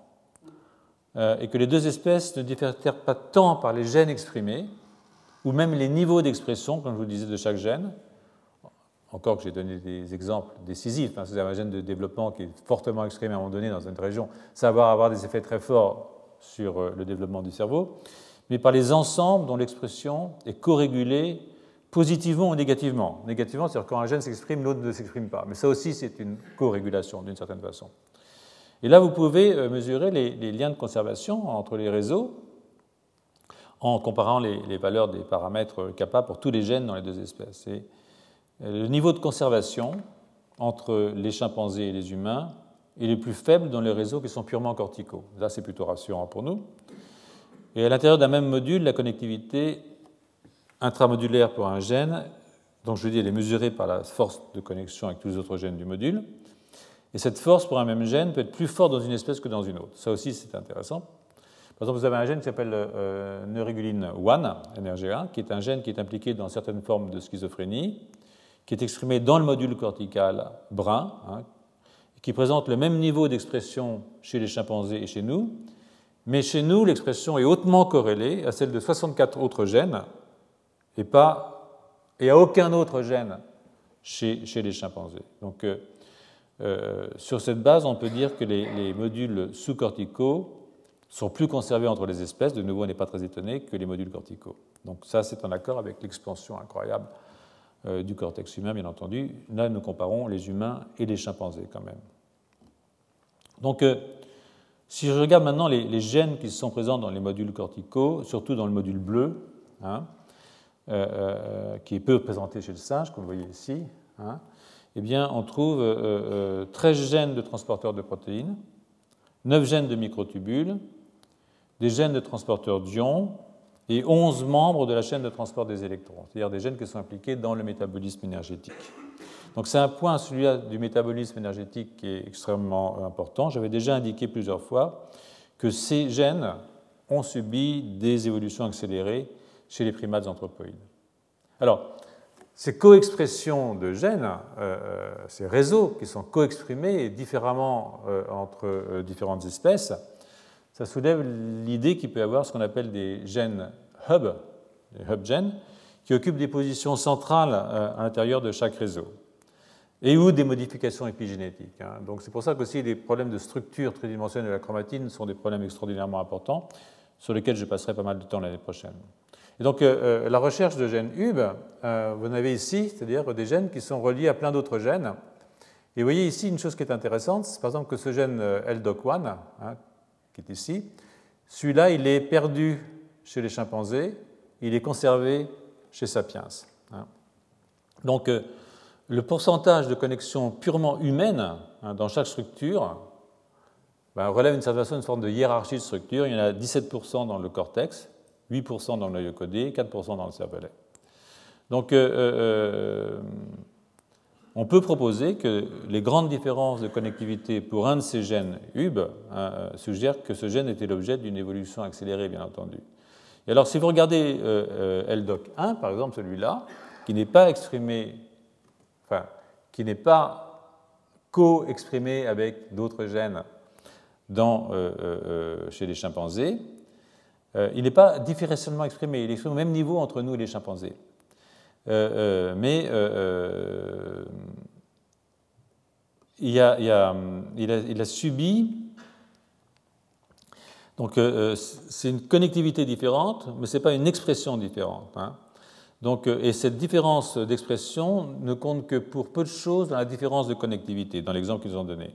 euh, est que les deux espèces ne diffèrent pas tant par les gènes exprimés, ou même les niveaux d'expression, comme je vous disais, de chaque gène. Encore que j'ai donné des exemples décisifs. Hein, c'est un gène de développement qui est fortement exprimé à un moment donné dans une région. Ça va avoir des effets très forts sur euh, le développement du cerveau mais par les ensembles dont l'expression est corrégulée positivement ou négativement. Négativement, c'est-à-dire quand un gène s'exprime, l'autre ne s'exprime pas. Mais ça aussi, c'est une co-régulation d'une certaine façon. Et là, vous pouvez euh, mesurer les, liens de conservation entre les réseaux en comparant les, valeurs des paramètres kappa pour tous les gènes dans les deux espèces. Euh, le niveau de conservation entre les chimpanzés et les humains est le plus faible dans les réseaux qui sont purement corticaux. Là, c'est plutôt rassurant pour nous. Et à l'intérieur d'un même module, la connectivité intramodulaire pour un gène, donc je veux dire, elle est mesurée par la force de connexion avec tous les autres gènes du module. Et cette force pour un même gène peut être plus forte dans une espèce que dans une autre. Ça aussi, c'est intéressant. Par exemple, vous avez un gène qui s'appelle euh, neuréguline 1, NRG1, qui est un gène qui est impliqué dans certaines formes de schizophrénie, qui est exprimé dans le module cortical brun, hein, qui présente le même niveau d'expression chez les chimpanzés et chez nous, mais chez nous, l'expression est hautement corrélée à celle de 64 autres gènes et, pas, et à aucun autre gène chez, chez les chimpanzés. Donc, euh, euh, sur cette base, on peut dire que les, modules sous-corticaux sont plus conservés entre les espèces, de nouveau on n'est pas très étonné, que les modules corticaux. Donc ça, c'est en accord avec l'expansion incroyable du cortex humain, bien entendu. Là, nous comparons les humains et les chimpanzés quand même. Donc, si je regarde maintenant les, gènes qui sont présents dans les modules corticaux, surtout dans le module bleu, hein, euh, euh, qui est peu présenté chez le singe, comme vous voyez ici, hein, eh bien, on trouve 13 euh, gènes de transporteurs de protéines, 9 gènes de microtubules, des gènes de transporteurs d'ions et 11 membres de la chaîne de transport des électrons, c'est-à-dire des gènes qui sont impliqués dans le métabolisme énergétique. Donc c'est un point, celui du métabolisme énergétique, qui est extrêmement important. J'avais déjà indiqué plusieurs fois que ces gènes ont subi des évolutions accélérées chez les primates anthropoïdes. Alors, ces co-expressions de gènes, euh, euh, ces réseaux qui sont co-exprimés différemment euh, entre différentes espèces, ça soulève l'idée qu'il peut y avoir ce qu'on appelle des gènes hub, des hub gènes, qui occupent des positions centrales à l'intérieur de chaque réseau et ou des modifications épigénétiques. Hein. Donc c'est pour ça qu'aussi les problèmes de structure tridimensionnelle de la chromatine sont des problèmes extraordinairement importants sur lesquels je passerai pas mal de temps l'année prochaine. Et donc euh, euh, la recherche de gènes HUB, euh, vous en avez ici, c'est-à-dire des gènes qui sont reliés à plein d'autres gènes. Et vous voyez ici une chose qui est intéressante, c'est par exemple que ce gène LDOC1, hein, qui est ici, celui-là, il est perdu chez les chimpanzés, il est conservé chez Sapiens. Hein. Donc le pourcentage de connexions purement humaines hein, dans chaque structure ben, relève une certaine façon forme de hiérarchie de structure. Il y en a 17% dans le cortex, 8% dans noyau codé, 4% dans le cervelet. Euh, euh, euh, on peut proposer que les grandes différences de connectivité pour un de ces gènes UB hein, suggèrent que ce gène était l'objet d'une évolution accélérée, bien entendu. Et alors, si vous regardez LDOC1, par exemple, celui-là, qui n'est pas exprimé enfin, qui n'est pas co-exprimé avec d'autres gènes euh, euh, euh, chez les chimpanzés, il n'est pas différentiellement exprimé, il est exprimé au même niveau entre nous et les chimpanzés. Mais il, a, subi donc c'est une connectivité différente, mais ce n'est pas une expression différente. Hein. Donc, euh, et cette différence d'expression ne compte que pour peu de choses dans la différence de connectivité, dans l'exemple qu'ils ont donné.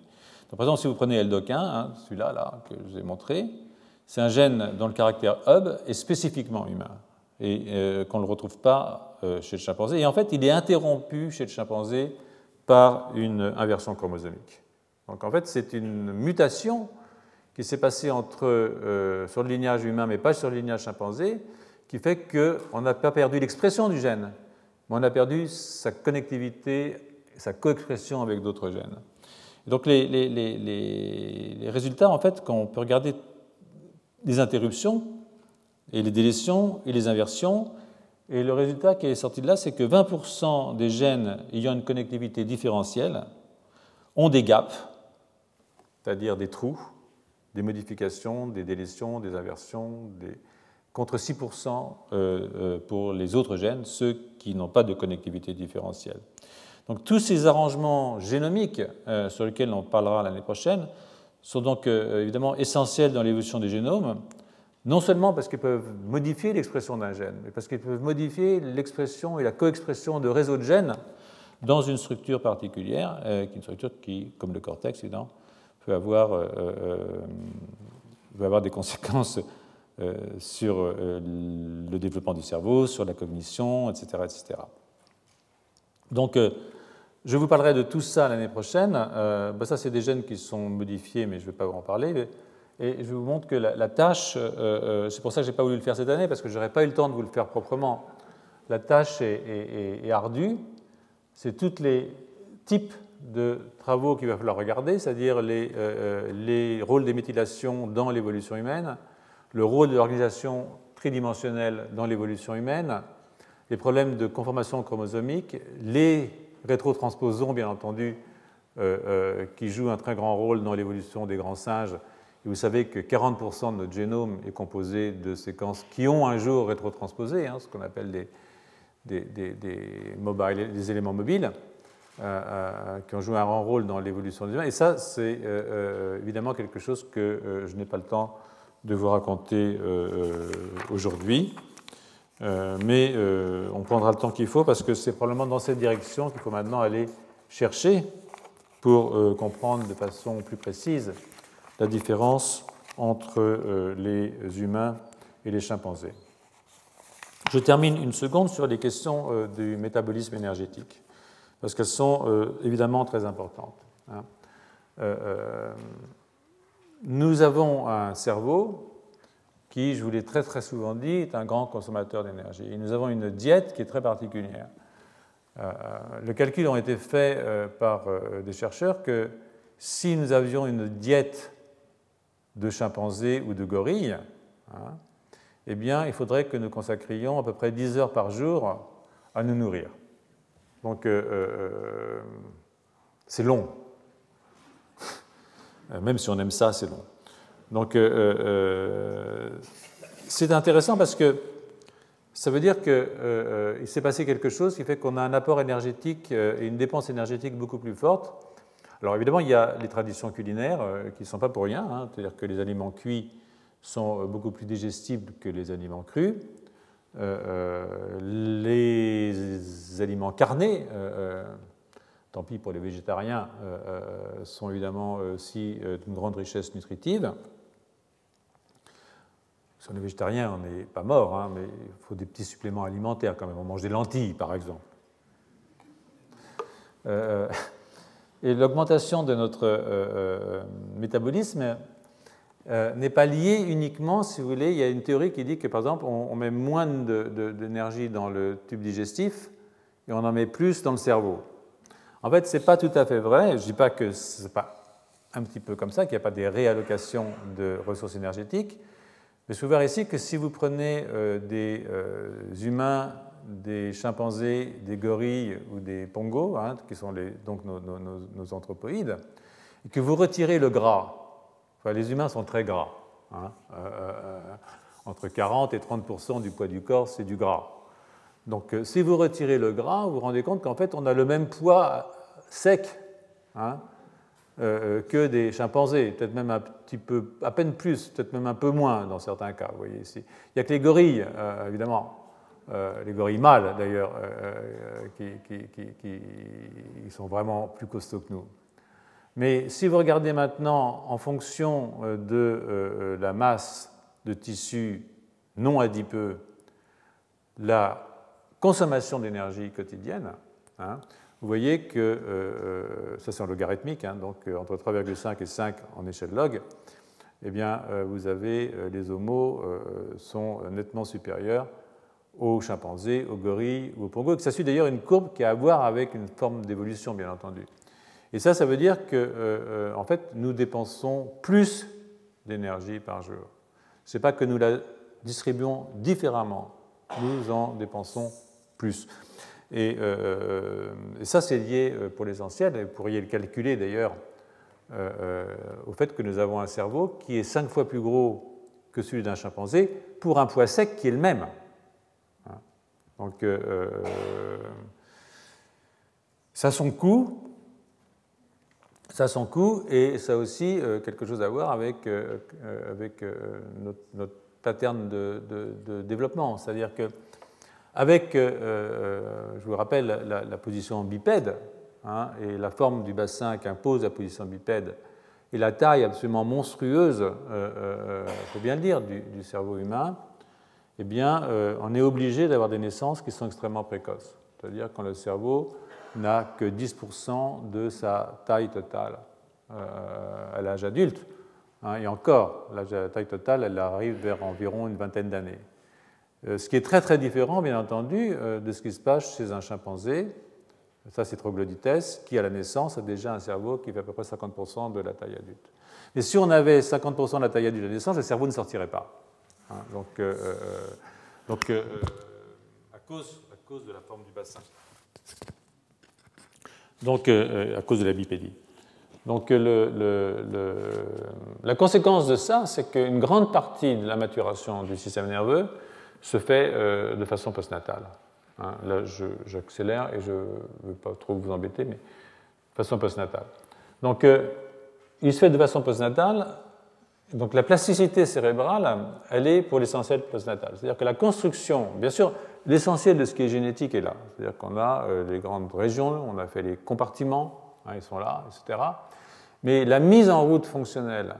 par exemple, si vous prenez LDOC1, hein, celui-là là, que je vous ai montré, c'est un gène dont le caractère hub est spécifiquement humain et euh, qu'on ne le retrouve pas euh, chez le chimpanzé. Et en fait, il est interrompu chez le chimpanzé par une inversion chromosomique. Donc en fait, c'est une mutation qui s'est passée entre, sur le lignage humain, mais pas sur le lignage chimpanzé, qui fait qu'on n'a pas perdu l'expression du gène, mais on a perdu sa connectivité, sa coexpression avec d'autres gènes. donc les, résultats, en fait, quand on peut regarder les interruptions et les délétions et les inversions. Et le résultat qui est sorti de là, c'est que 20% des gènes ayant une connectivité différentielle ont des gaps, c'est-à-dire des trous, des modifications, des délétions, des inversions, contre 6% euh, euh, pour les autres gènes, ceux qui n'ont pas de connectivité différentielle. Donc tous ces arrangements génomiques euh, sur lesquels on parlera l'année prochaine sont donc évidemment essentiels dans l'évolution des génomes, non seulement parce qu'ils peuvent modifier l'expression d'un gène, mais parce qu'ils peuvent modifier l'expression et la coexpression de réseaux de gènes dans une structure particulière, est une structure qui, comme le cortex, évidemment, peut avoir, euh, euh, peut avoir des conséquences euh, sur le développement du cerveau, sur la cognition, etc. etc. Donc, je vous parlerai de tout ça l'année prochaine. Euh, bah, ça, c'est des gènes qui sont modifiés, mais je ne vais pas vous en parler. Et je vous montre que la, tâche, c'est pour ça que je n'ai pas voulu le faire cette année, parce que je n'aurais pas eu le temps de vous le faire proprement. La tâche est, ardue. C'est tous les types de travaux qu'il va falloir regarder, c'est-à-dire les, euh, euh, les, rôles des méthylations dans l'évolution humaine, le rôle de l'organisation tridimensionnelle dans l'évolution humaine, les problèmes de conformation chromosomique, les rétrotransposons, bien entendu, euh, qui jouent un très grand rôle dans l'évolution des grands singes. Vous savez que 40% de notre génome est composé de séquences qui ont un jour rétrotransposé, hein, ce qu'on appelle des, des, des, des éléments mobiles. Euh, euh, qui ont joué un grand rôle dans l'évolution des humains. Et ça, c'est euh, évidemment quelque chose que je n'ai pas le temps de vous raconter aujourd'hui. mais on prendra le temps qu'il faut parce que c'est probablement dans cette direction qu'il faut maintenant aller chercher pour comprendre de façon plus précise la différence entre les humains et les chimpanzés. Je termine une seconde sur les questions du métabolisme énergétique parce qu'elles sont euh, évidemment très importantes. Hein. Euh, euh, nous avons un cerveau qui, je vous l'ai très très souvent dit, est un grand consommateur d'énergie. Et nous avons une diète qui est très particulière. le calcul a été fait par des chercheurs que si nous avions une diète de chimpanzés ou de gorilles, hein, eh bien, il faudrait que nous consacrions à peu près 10 heures par jour à nous nourrir. Donc, euh, euh, c'est long. Même si on aime ça, c'est long. Donc, euh, c'est intéressant parce que ça veut dire qu'il s'est passé quelque chose qui fait qu'on a un apport énergétique et une dépense énergétique beaucoup plus forte. Alors évidemment, il y a les traditions culinaires qui ne sont pas pour rien, hein. c'est-à-dire que les aliments cuits sont beaucoup plus digestibles que les aliments crus. Euh, euh, les aliments carnés, euh, tant pis pour les végétariens, sont évidemment aussi d'une grande richesse nutritive. Si on est végétarien, on n'est pas mort, hein, mais il faut des petits suppléments alimentaires quand même. On mange des lentilles, par exemple. Et l'augmentation de notre métabolisme euh, n'est pas lié uniquement, si vous voulez, il y a une théorie qui dit que par exemple on, met moins d'énergie dans le tube digestif et on en met plus dans le cerveau. En fait, ce n'est pas tout à fait vrai. Je ne dis pas que ce n'est pas un petit peu comme ça, qu'il n'y a pas des réallocations de ressources énergétiques. Mais je vous voir ici que si vous prenez euh, des euh, humains, des chimpanzés, des gorilles ou des pongos, hein, qui sont donc nos, nos anthropoïdes, et que vous retirez le gras, les humains sont très gras. Hein. Euh, euh, euh, entre 40 et 30% du poids du corps, c'est du gras. Donc si vous retirez le gras, vous vous rendez compte qu'en fait on a le même poids sec hein, que des chimpanzés, peut-être même un petit peu, à peine plus, peut-être même un peu moins dans certains cas. Vous voyez ici. Il n'y a que les gorilles, évidemment, les gorilles mâles d'ailleurs, qui, sont vraiment plus costauds que nous. Mais si vous regardez maintenant en fonction euh, de euh, euh, la masse de tissu non adipeux, la consommation d'énergie quotidienne, hein, vous voyez que, ça c'est en logarithmique, hein, donc entre 3,5 et 5 en échelle log, eh bien, vous avez les homos sont nettement supérieurs aux chimpanzés, aux gorilles ou aux pongos, ça suit d'ailleurs une courbe qui a à voir avec une forme d'évolution, bien entendu. Et ça, ça veut dire que, euh, euh, en fait, nous dépensons plus d'énergie par jour. Ce n'est pas que nous la distribuons différemment, nous en dépensons plus. Et, ça, c'est lié pour l'essentiel, et vous pourriez le calculer d'ailleurs au fait que nous avons un cerveau qui est cinq fois plus gros que celui d'un chimpanzé pour un poids sec qui est le même. Donc, ça a son coût, ça son coût et ça a aussi euh, quelque chose à voir avec, euh, euh, notre, pattern de, développement. C'est-à-dire que, avec, je vous rappelle, la, position bipède hein, et la forme du bassin qu'impose la position bipède et la taille absolument monstrueuse, il faut bien le dire, du cerveau humain, eh bien, on est obligé d'avoir des naissances qui sont extrêmement précoces. C'est-à-dire quand le cerveau n'a que 10% de sa taille totale euh, à l'âge adulte. Hein, et encore, la taille totale, elle arrive vers environ une vingtaine d'années. Euh, ce qui est très très différent, bien entendu, euh, de ce qui se passe chez un chimpanzé, ça c'est troglodytes, qui à la naissance a déjà un cerveau qui fait à peu près 50% de la taille adulte. Mais si on avait 50% de la taille adulte à la naissance, le cerveau ne sortirait pas. Hein, donc, donc à, cause, à cause de la forme du bassin donc euh, à cause de la bipédie. Donc la conséquence de ça, c'est qu'une grande partie de la maturation du système nerveux se fait euh, de façon postnatale. Hein, là, j'accélère et je ne veux pas trop vous embêter, mais de façon postnatale. Donc, euh, il se fait de façon postnatale. Donc, la plasticité cérébrale, elle est pour l'essentiel postnatale. C'est-à-dire que la construction, bien sûr, l'essentiel de ce qui est génétique est là. C'est-à-dire qu'on a euh, les grandes régions, on a fait les compartiments, hein, ils sont là, etc. Mais la mise en route fonctionnelle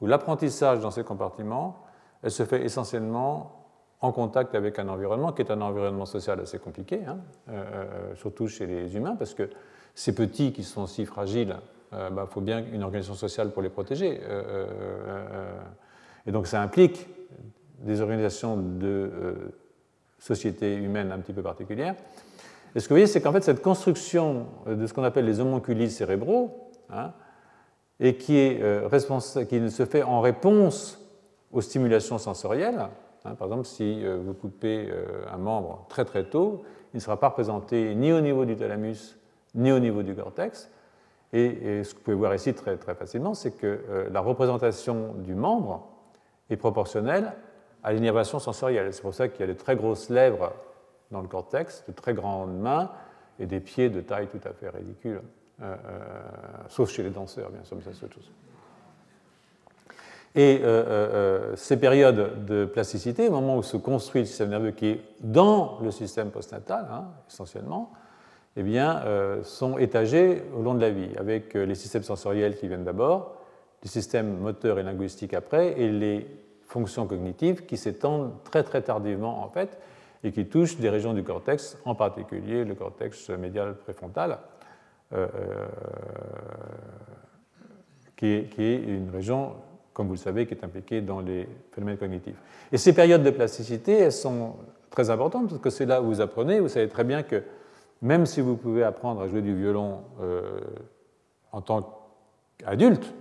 ou l'apprentissage dans ces compartiments, elle se fait essentiellement en contact avec un environnement qui est un environnement social assez compliqué, hein, euh, euh, surtout chez les humains, parce que ces petits qui sont si fragiles, il bah, faut bien une organisation sociale pour les protéger. et donc ça implique des organisations de société humaine un petit peu particulière. Et ce que vous voyez, c'est qu'en fait, cette construction de ce qu'on appelle les homonculides cérébraux, hein, et qui, est, euh, qui se fait en réponse aux stimulations sensorielles, hein, par exemple, si euh, vous coupez euh, un membre très très tôt, il ne sera pas représenté ni au niveau du thalamus, ni au niveau du cortex. Et, ce que vous pouvez voir ici très, très facilement, c'est que la représentation du membre est proportionnelle à l'innervation sensorielle. C'est pour ça qu'il y a de très grosses lèvres dans le cortex, de très grandes mains et des pieds de taille tout à fait ridicule, euh, euh, sauf chez les danseurs, bien sûr, mais ça c'est autre chose. Et euh, ces périodes de plasticité, au moment où se construit le système nerveux qui est dans le système postnatal, hein, essentiellement, eh bien, sont étagées au long de la vie, avec les systèmes sensoriels qui viennent d'abord, les systèmes moteurs et linguistiques après, et les fonctions cognitives qui s'étendent très très tardivement en fait et qui touchent des régions du cortex, en particulier le cortex médial préfrontal, euh, euh, qui, est, une région, comme vous le savez, qui est impliquée dans les phénomènes cognitifs. Et ces périodes de plasticité, elles sont très importantes parce que c'est là où vous apprenez. Vous savez très bien que même si vous pouvez apprendre à jouer du violon euh, en tant qu'adulte,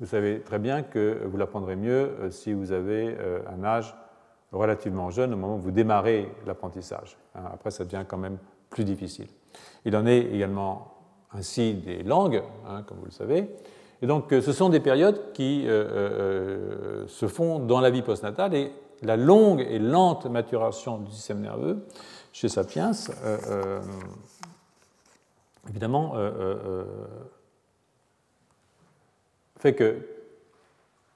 vous savez très bien que vous l'apprendrez mieux euh, si vous avez euh, un âge relativement jeune au moment où vous démarrez l'apprentissage. Hein, après, ça devient quand même plus difficile. Il en est également ainsi des langues, hein, comme vous le savez. Et donc, ce sont des périodes qui se font dans la vie postnatale et la longue et lente maturation du système nerveux chez Sapiens, évidemment, fait que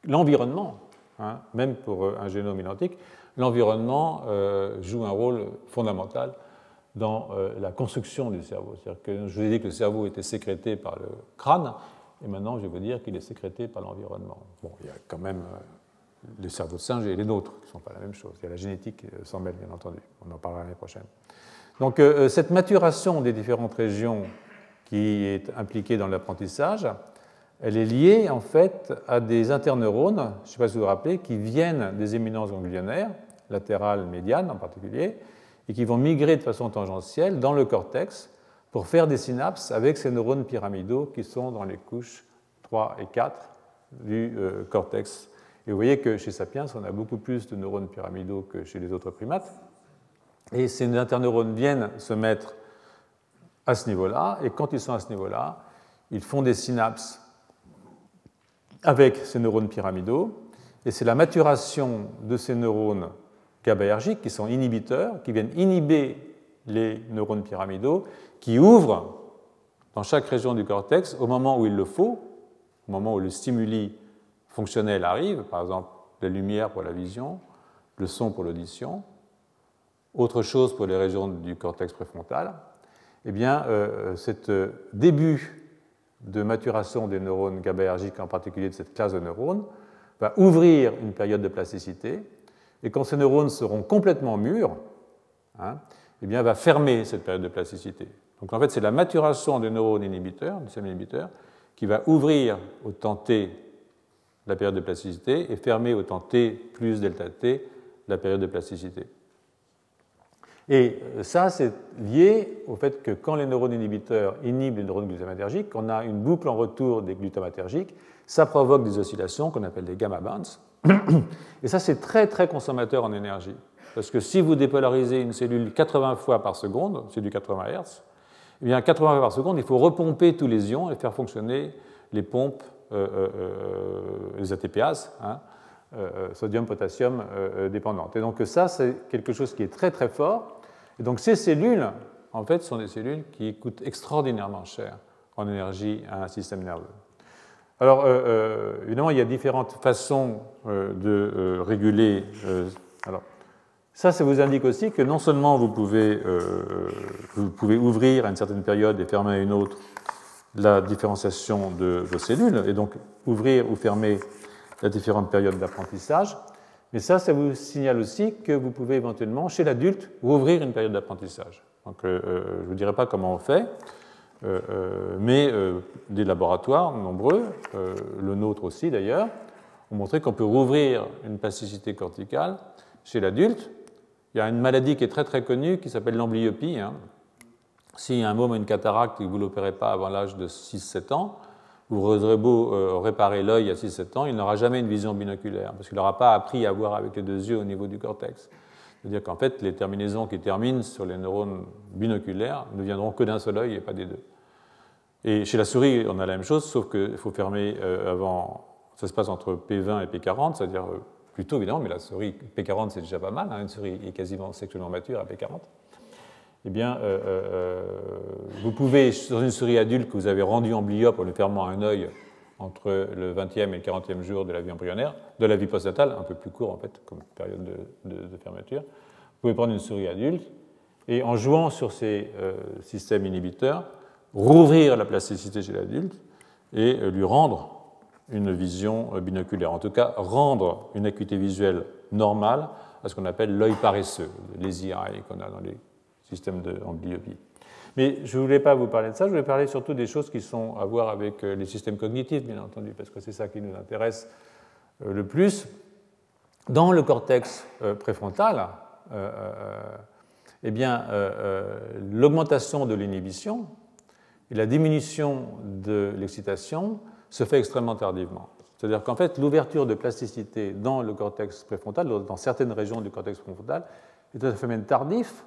l'environnement, hein, même pour euh, un génome identique, l'environnement euh, joue un rôle fondamental dans euh, la construction du cerveau. C'est-à-dire que je vous ai dit que le cerveau était sécrété par le crâne, et maintenant je vais vous dire qu'il est sécrété par l'environnement. Bon, il y a quand même les cerveaux de singe et les nôtres, qui ne sont pas la même chose. Il y a la génétique qui s'en mêle, bien entendu. On en parlera l'année prochaine. Donc cette maturation des différentes régions qui est impliquée dans l'apprentissage, elle est liée en fait à des interneurones, je ne sais pas si vous vous rappelez, qui viennent des éminences ganglionnaires, latérales, médianes en particulier, et qui vont migrer de façon tangentielle dans le cortex pour faire des synapses avec ces neurones pyramidaux qui sont dans les couches 3 et 4 du euh, cortex. Et vous voyez que chez Sapiens, on a beaucoup plus de neurones pyramidaux que chez les autres primates. Et ces interneurones viennent se mettre à ce niveau-là, et quand ils sont à ce niveau-là, ils font des synapses avec ces neurones pyramidaux, et c'est la maturation de ces neurones GABAergiques qui sont inhibiteurs, qui viennent inhiber les neurones pyramidaux, qui ouvrent dans chaque région du cortex au moment où il le faut, au moment où le stimuli fonctionnel arrive, par exemple la lumière pour la vision, le son pour l'audition, autre chose pour les régions du cortex préfrontal, eh bien, euh, ce euh, début de maturation des neurones GABAergiques, en particulier de cette classe de neurones, va ouvrir une période de plasticité, et quand ces neurones seront complètement mûrs, hein, eh bien, va fermer cette période de plasticité. Donc en fait, c'est la maturation des neurones inhibiteurs, du système inhibiteur, qui va ouvrir au temps t la période de plasticité et fermer au temps t plus delta t la période de plasticité. Et euh, ça, c'est lié au fait que quand les neurones inhibiteurs inhibent les neurones glutamatergiques, on a une boucle en retour des glutamatergiques, ça provoque des oscillations qu'on appelle des gamma bands. Et ça, c'est très, très consommateur en énergie. Parce que si vous dépolarisez une cellule 80 fois par seconde, c'est du 80 Hz, eh bien 80 fois par seconde, il faut repomper tous les ions et faire fonctionner les pompes, les ATPase, hein, euh, sodium-potassium dépendantes. Et donc ça, c'est quelque chose qui est très très fort. Et donc ces cellules, en fait, sont des cellules qui coûtent extraordinairement cher en énergie à un système nerveux. Alors, évidemment, il y a différentes façons de réguler. alors, ça, ça vous indique aussi que non seulement vous pouvez, vous pouvez ouvrir à une certaine période et fermer à une autre la différenciation de vos cellules, et donc ouvrir ou fermer la différentes périodes d'apprentissage. Mais ça, ça vous signale aussi que vous pouvez éventuellement, chez l'adulte, ouvrir une période d'apprentissage. Donc, euh, euh, je ne vous dirai pas comment on fait, euh, mais des laboratoires nombreux, le nôtre aussi d'ailleurs, ont montré qu'on peut rouvrir une plasticité corticale chez l'adulte. Il y a une maladie qui est très très connue qui s'appelle l'amblyopie. Hein. Si un môme a une cataracte et que vous ne l'opérez pas avant l'âge de 6-7 ans, vous aurez beau euh, réparer l'œil à 6-7 ans, il n'aura jamais une vision binoculaire, parce qu'il n'aura pas appris à voir avec les deux yeux au niveau du cortex. C'est-à-dire qu'en fait, les terminaisons qui terminent sur les neurones binoculaires ne viendront que d'un seul œil et pas des deux. Et chez la souris, on a la même chose, sauf qu'il faut fermer euh, avant. Ça se passe entre P20 et P40, c'est-à-dire euh, plutôt évidemment, mais la souris P40 c'est déjà pas mal, hein, une souris est quasiment sexuellement mature à P40 eh bien, euh, euh, euh, vous pouvez, sur une souris adulte que vous avez rendue emblyope en lui fermant un œil entre le 20e et le 40e jour de la vie embryonnaire, de la vie postnatale, un peu plus court en fait comme période de, fermeture, vous pouvez prendre une souris adulte et en jouant sur ces systèmes inhibiteurs, rouvrir la plasticité chez l'adulte et lui rendre une vision binoculaire, en tout cas rendre une acuité visuelle normale à ce qu'on appelle l'œil paresseux, les eye qu'on a dans les système de, Mais je ne voulais pas vous parler de ça, je voulais parler surtout des choses qui sont à voir avec euh, les systèmes cognitifs, bien entendu, parce que c'est ça qui nous intéresse euh, le plus. Dans le cortex euh, préfrontal, eh bien, l'augmentation de l'inhibition et la diminution de l'excitation se fait extrêmement tardivement. C'est-à-dire qu'en fait, l'ouverture de plasticité dans le cortex préfrontal, dans certaines régions du cortex préfrontal, est un phénomène tardif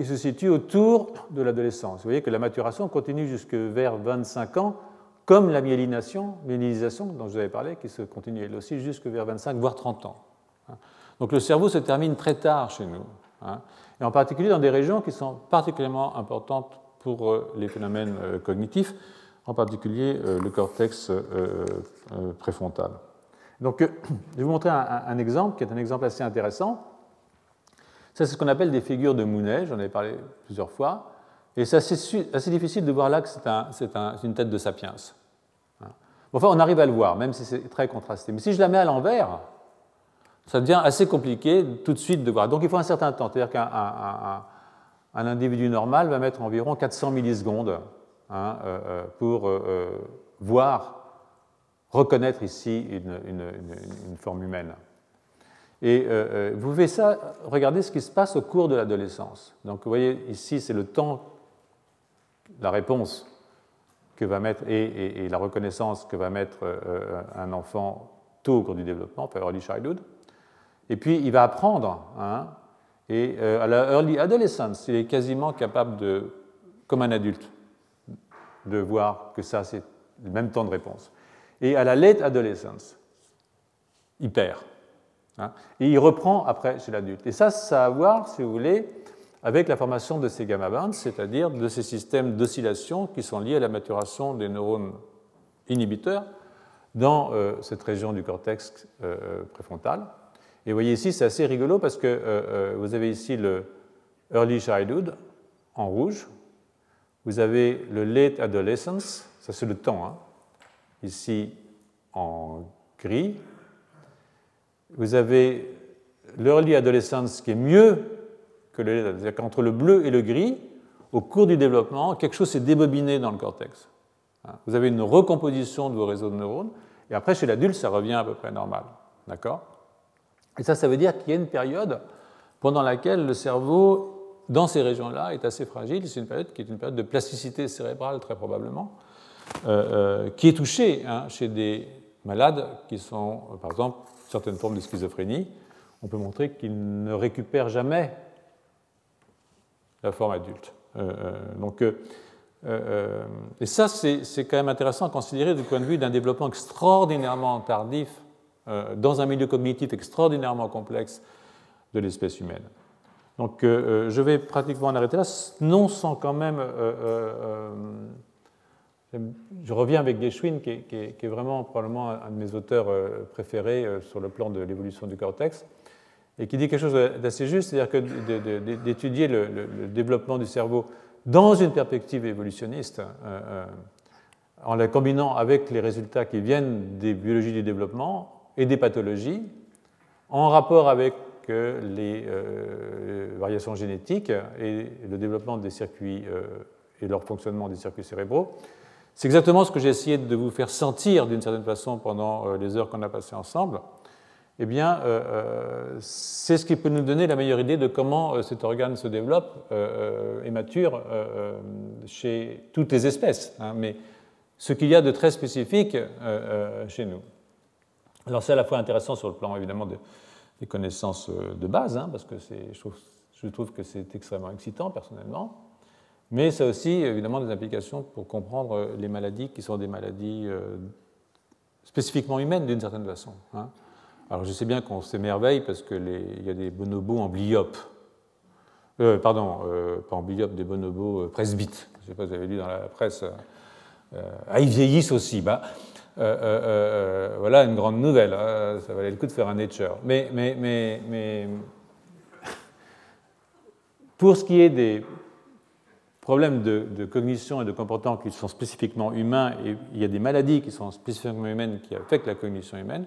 qui se situe autour de l'adolescence. Vous voyez que la maturation continue jusque vers 25 ans, comme la myélination, myélinisation dont je vous avais parlé, qui se continue elle aussi jusque vers 25, voire 30 ans. Donc le cerveau se termine très tard chez nous, hein, et en particulier dans des régions qui sont particulièrement importantes pour euh, les phénomènes euh, cognitifs, en particulier euh, le cortex préfrontal. Donc, je vais vous montrer un exemple qui est un exemple assez intéressant. Ça, c'est ce qu'on appelle des figures de Mounet, j'en ai parlé plusieurs fois. Et c'est assez, difficile de voir là que c'est une tête de sapiens. Hein. Enfin, on arrive à le voir, même si c'est très contrasté. Mais si je la mets à l'envers, ça devient assez compliqué tout de suite de voir. Donc il faut un certain temps. C'est-à-dire qu'un individu normal va mettre environ 400 millisecondes hein, euh, euh, pour euh, voir, reconnaître ici une forme humaine. Et euh, euh, vous pouvez ça, regardez ce qui se passe au cours de l'adolescence. Donc vous voyez, ici, c'est le temps, la réponse que va mettre et, la reconnaissance que va mettre euh, un enfant tôt au cours du développement, enfin early childhood. Et puis il va apprendre, hein, et à la early adolescence, il est quasiment capable de, comme un adulte, de voir que ça c'est le même temps de réponse. Et à la late adolescence, il perd. Hein, et il reprend après chez l'adulte. Et ça, ça a à voir, si vous voulez, avec la formation de ces gamma bands, c'est-à-dire de ces systèmes d'oscillation qui sont liés à la maturation des neurones inhibiteurs dans euh, cette région du cortex euh, préfrontal. Et vous voyez ici, c'est assez rigolo parce que euh, vous avez ici le early childhood en rouge, vous avez le late adolescence, ça c'est le temps, hein, ici en gris. Vous avez l'early adolescence qui est mieux que le c'est-à-dire qu'entre le bleu et le gris, au cours du développement, quelque chose s'est débobiné dans le cortex. Hein. Vous avez une recomposition de vos réseaux de neurones, et après, chez l'adulte, ça revient à peu près normal. D'accord? Et ça, ça veut dire qu'il y a une période pendant laquelle le cerveau dans ces régions-là est assez fragile. C'est une période qui est une période de plasticité cérébrale, très probablement, euh, euh, qui est touchée hein, chez des malades qui sont, par exemple, certaines formes de schizophrénie. On peut montrer qu'ils ne récupèrent jamais la forme adulte. donc, et ça, c'est quand même intéressant à considérer du point de vue d'un développement extraordinairement tardif dans un milieu cognitif extraordinairement complexe de l'espèce humaine. Donc euh, euh, je vais pratiquement en arrêter là, non sans quand même... Euh, je reviens avec Geschwin, qui est, vraiment probablement un de mes auteurs préférés sur le plan de l'évolution du cortex, et qui dit quelque chose d'assez juste, c'est-à-dire que d'étudier le, développement du cerveau dans une perspective évolutionniste, en la combinant avec les résultats qui viennent des biologies du développement et des pathologies, en rapport avec les euh, variations génétiques et le développement des circuits euh, et leur fonctionnement des circuits cérébraux. C'est exactement ce que j'ai essayé de vous faire sentir d'une certaine façon pendant euh, les heures qu'on a passées ensemble. Eh bien, c'est ce qui peut nous donner la meilleure idée de comment cet organe se développe et mature chez toutes les espèces, hein, mais ce qu'il y a de très spécifique chez nous. Alors c'est à la fois intéressant sur le plan évidemment de, des connaissances euh, de base, hein, parce que je trouve que c'est extrêmement excitant personnellement, mais ça a aussi évidemment des implications pour comprendre euh, les maladies qui sont des maladies euh, spécifiquement humaines d'une certaine façon. Hein. Alors je sais bien qu'on s'émerveille parce qu'il y a des bonobos en bliop. pardon, pas en bliop, des bonobos presbytes. Je ne sais pas si vous avez lu dans la presse. ah, ils vieillissent aussi. Bah, euh, euh, euh, voilà une grande nouvelle. Hein. ça valait le coup de faire un Nature. Mais, mais, mais, mais pour ce qui est des problèmes de, cognition et de comportement qui sont spécifiquement humains, et il y a des maladies qui sont spécifiquement humaines qui affectent la cognition humaine,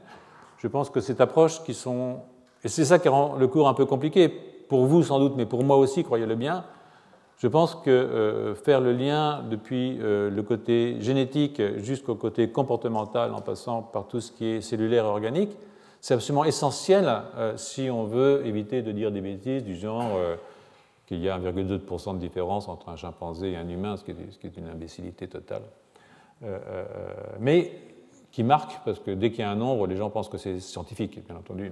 je pense que cette approche qui sont... Et c'est ça qui rend le cours un peu compliqué, pour vous sans doute, mais pour moi aussi, croyez-le bien, je pense que euh, faire le lien depuis euh, le côté génétique jusqu'au côté comportemental en passant par tout ce qui est cellulaire et organique, c'est absolument essentiel euh, si on veut éviter de dire des bêtises du genre qu'il y a 1,2% de différence entre un chimpanzé et un humain, ce qui est, une imbécilité totale. mais qui marque, parce que dès qu'il y a un nombre, les gens pensent que c'est scientifique, bien entendu.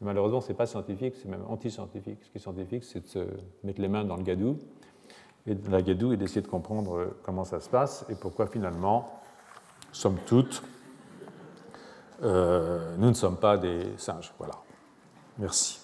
Malheureusement, ce n'est pas scientifique, c'est même anti-scientifique. Ce qui est scientifique, c'est de se mettre les mains dans le gadou, et la gadou, et d'essayer de comprendre euh, comment ça se passe et pourquoi finalement, somme toute, euh, nous ne sommes pas des singes. Voilà. Merci.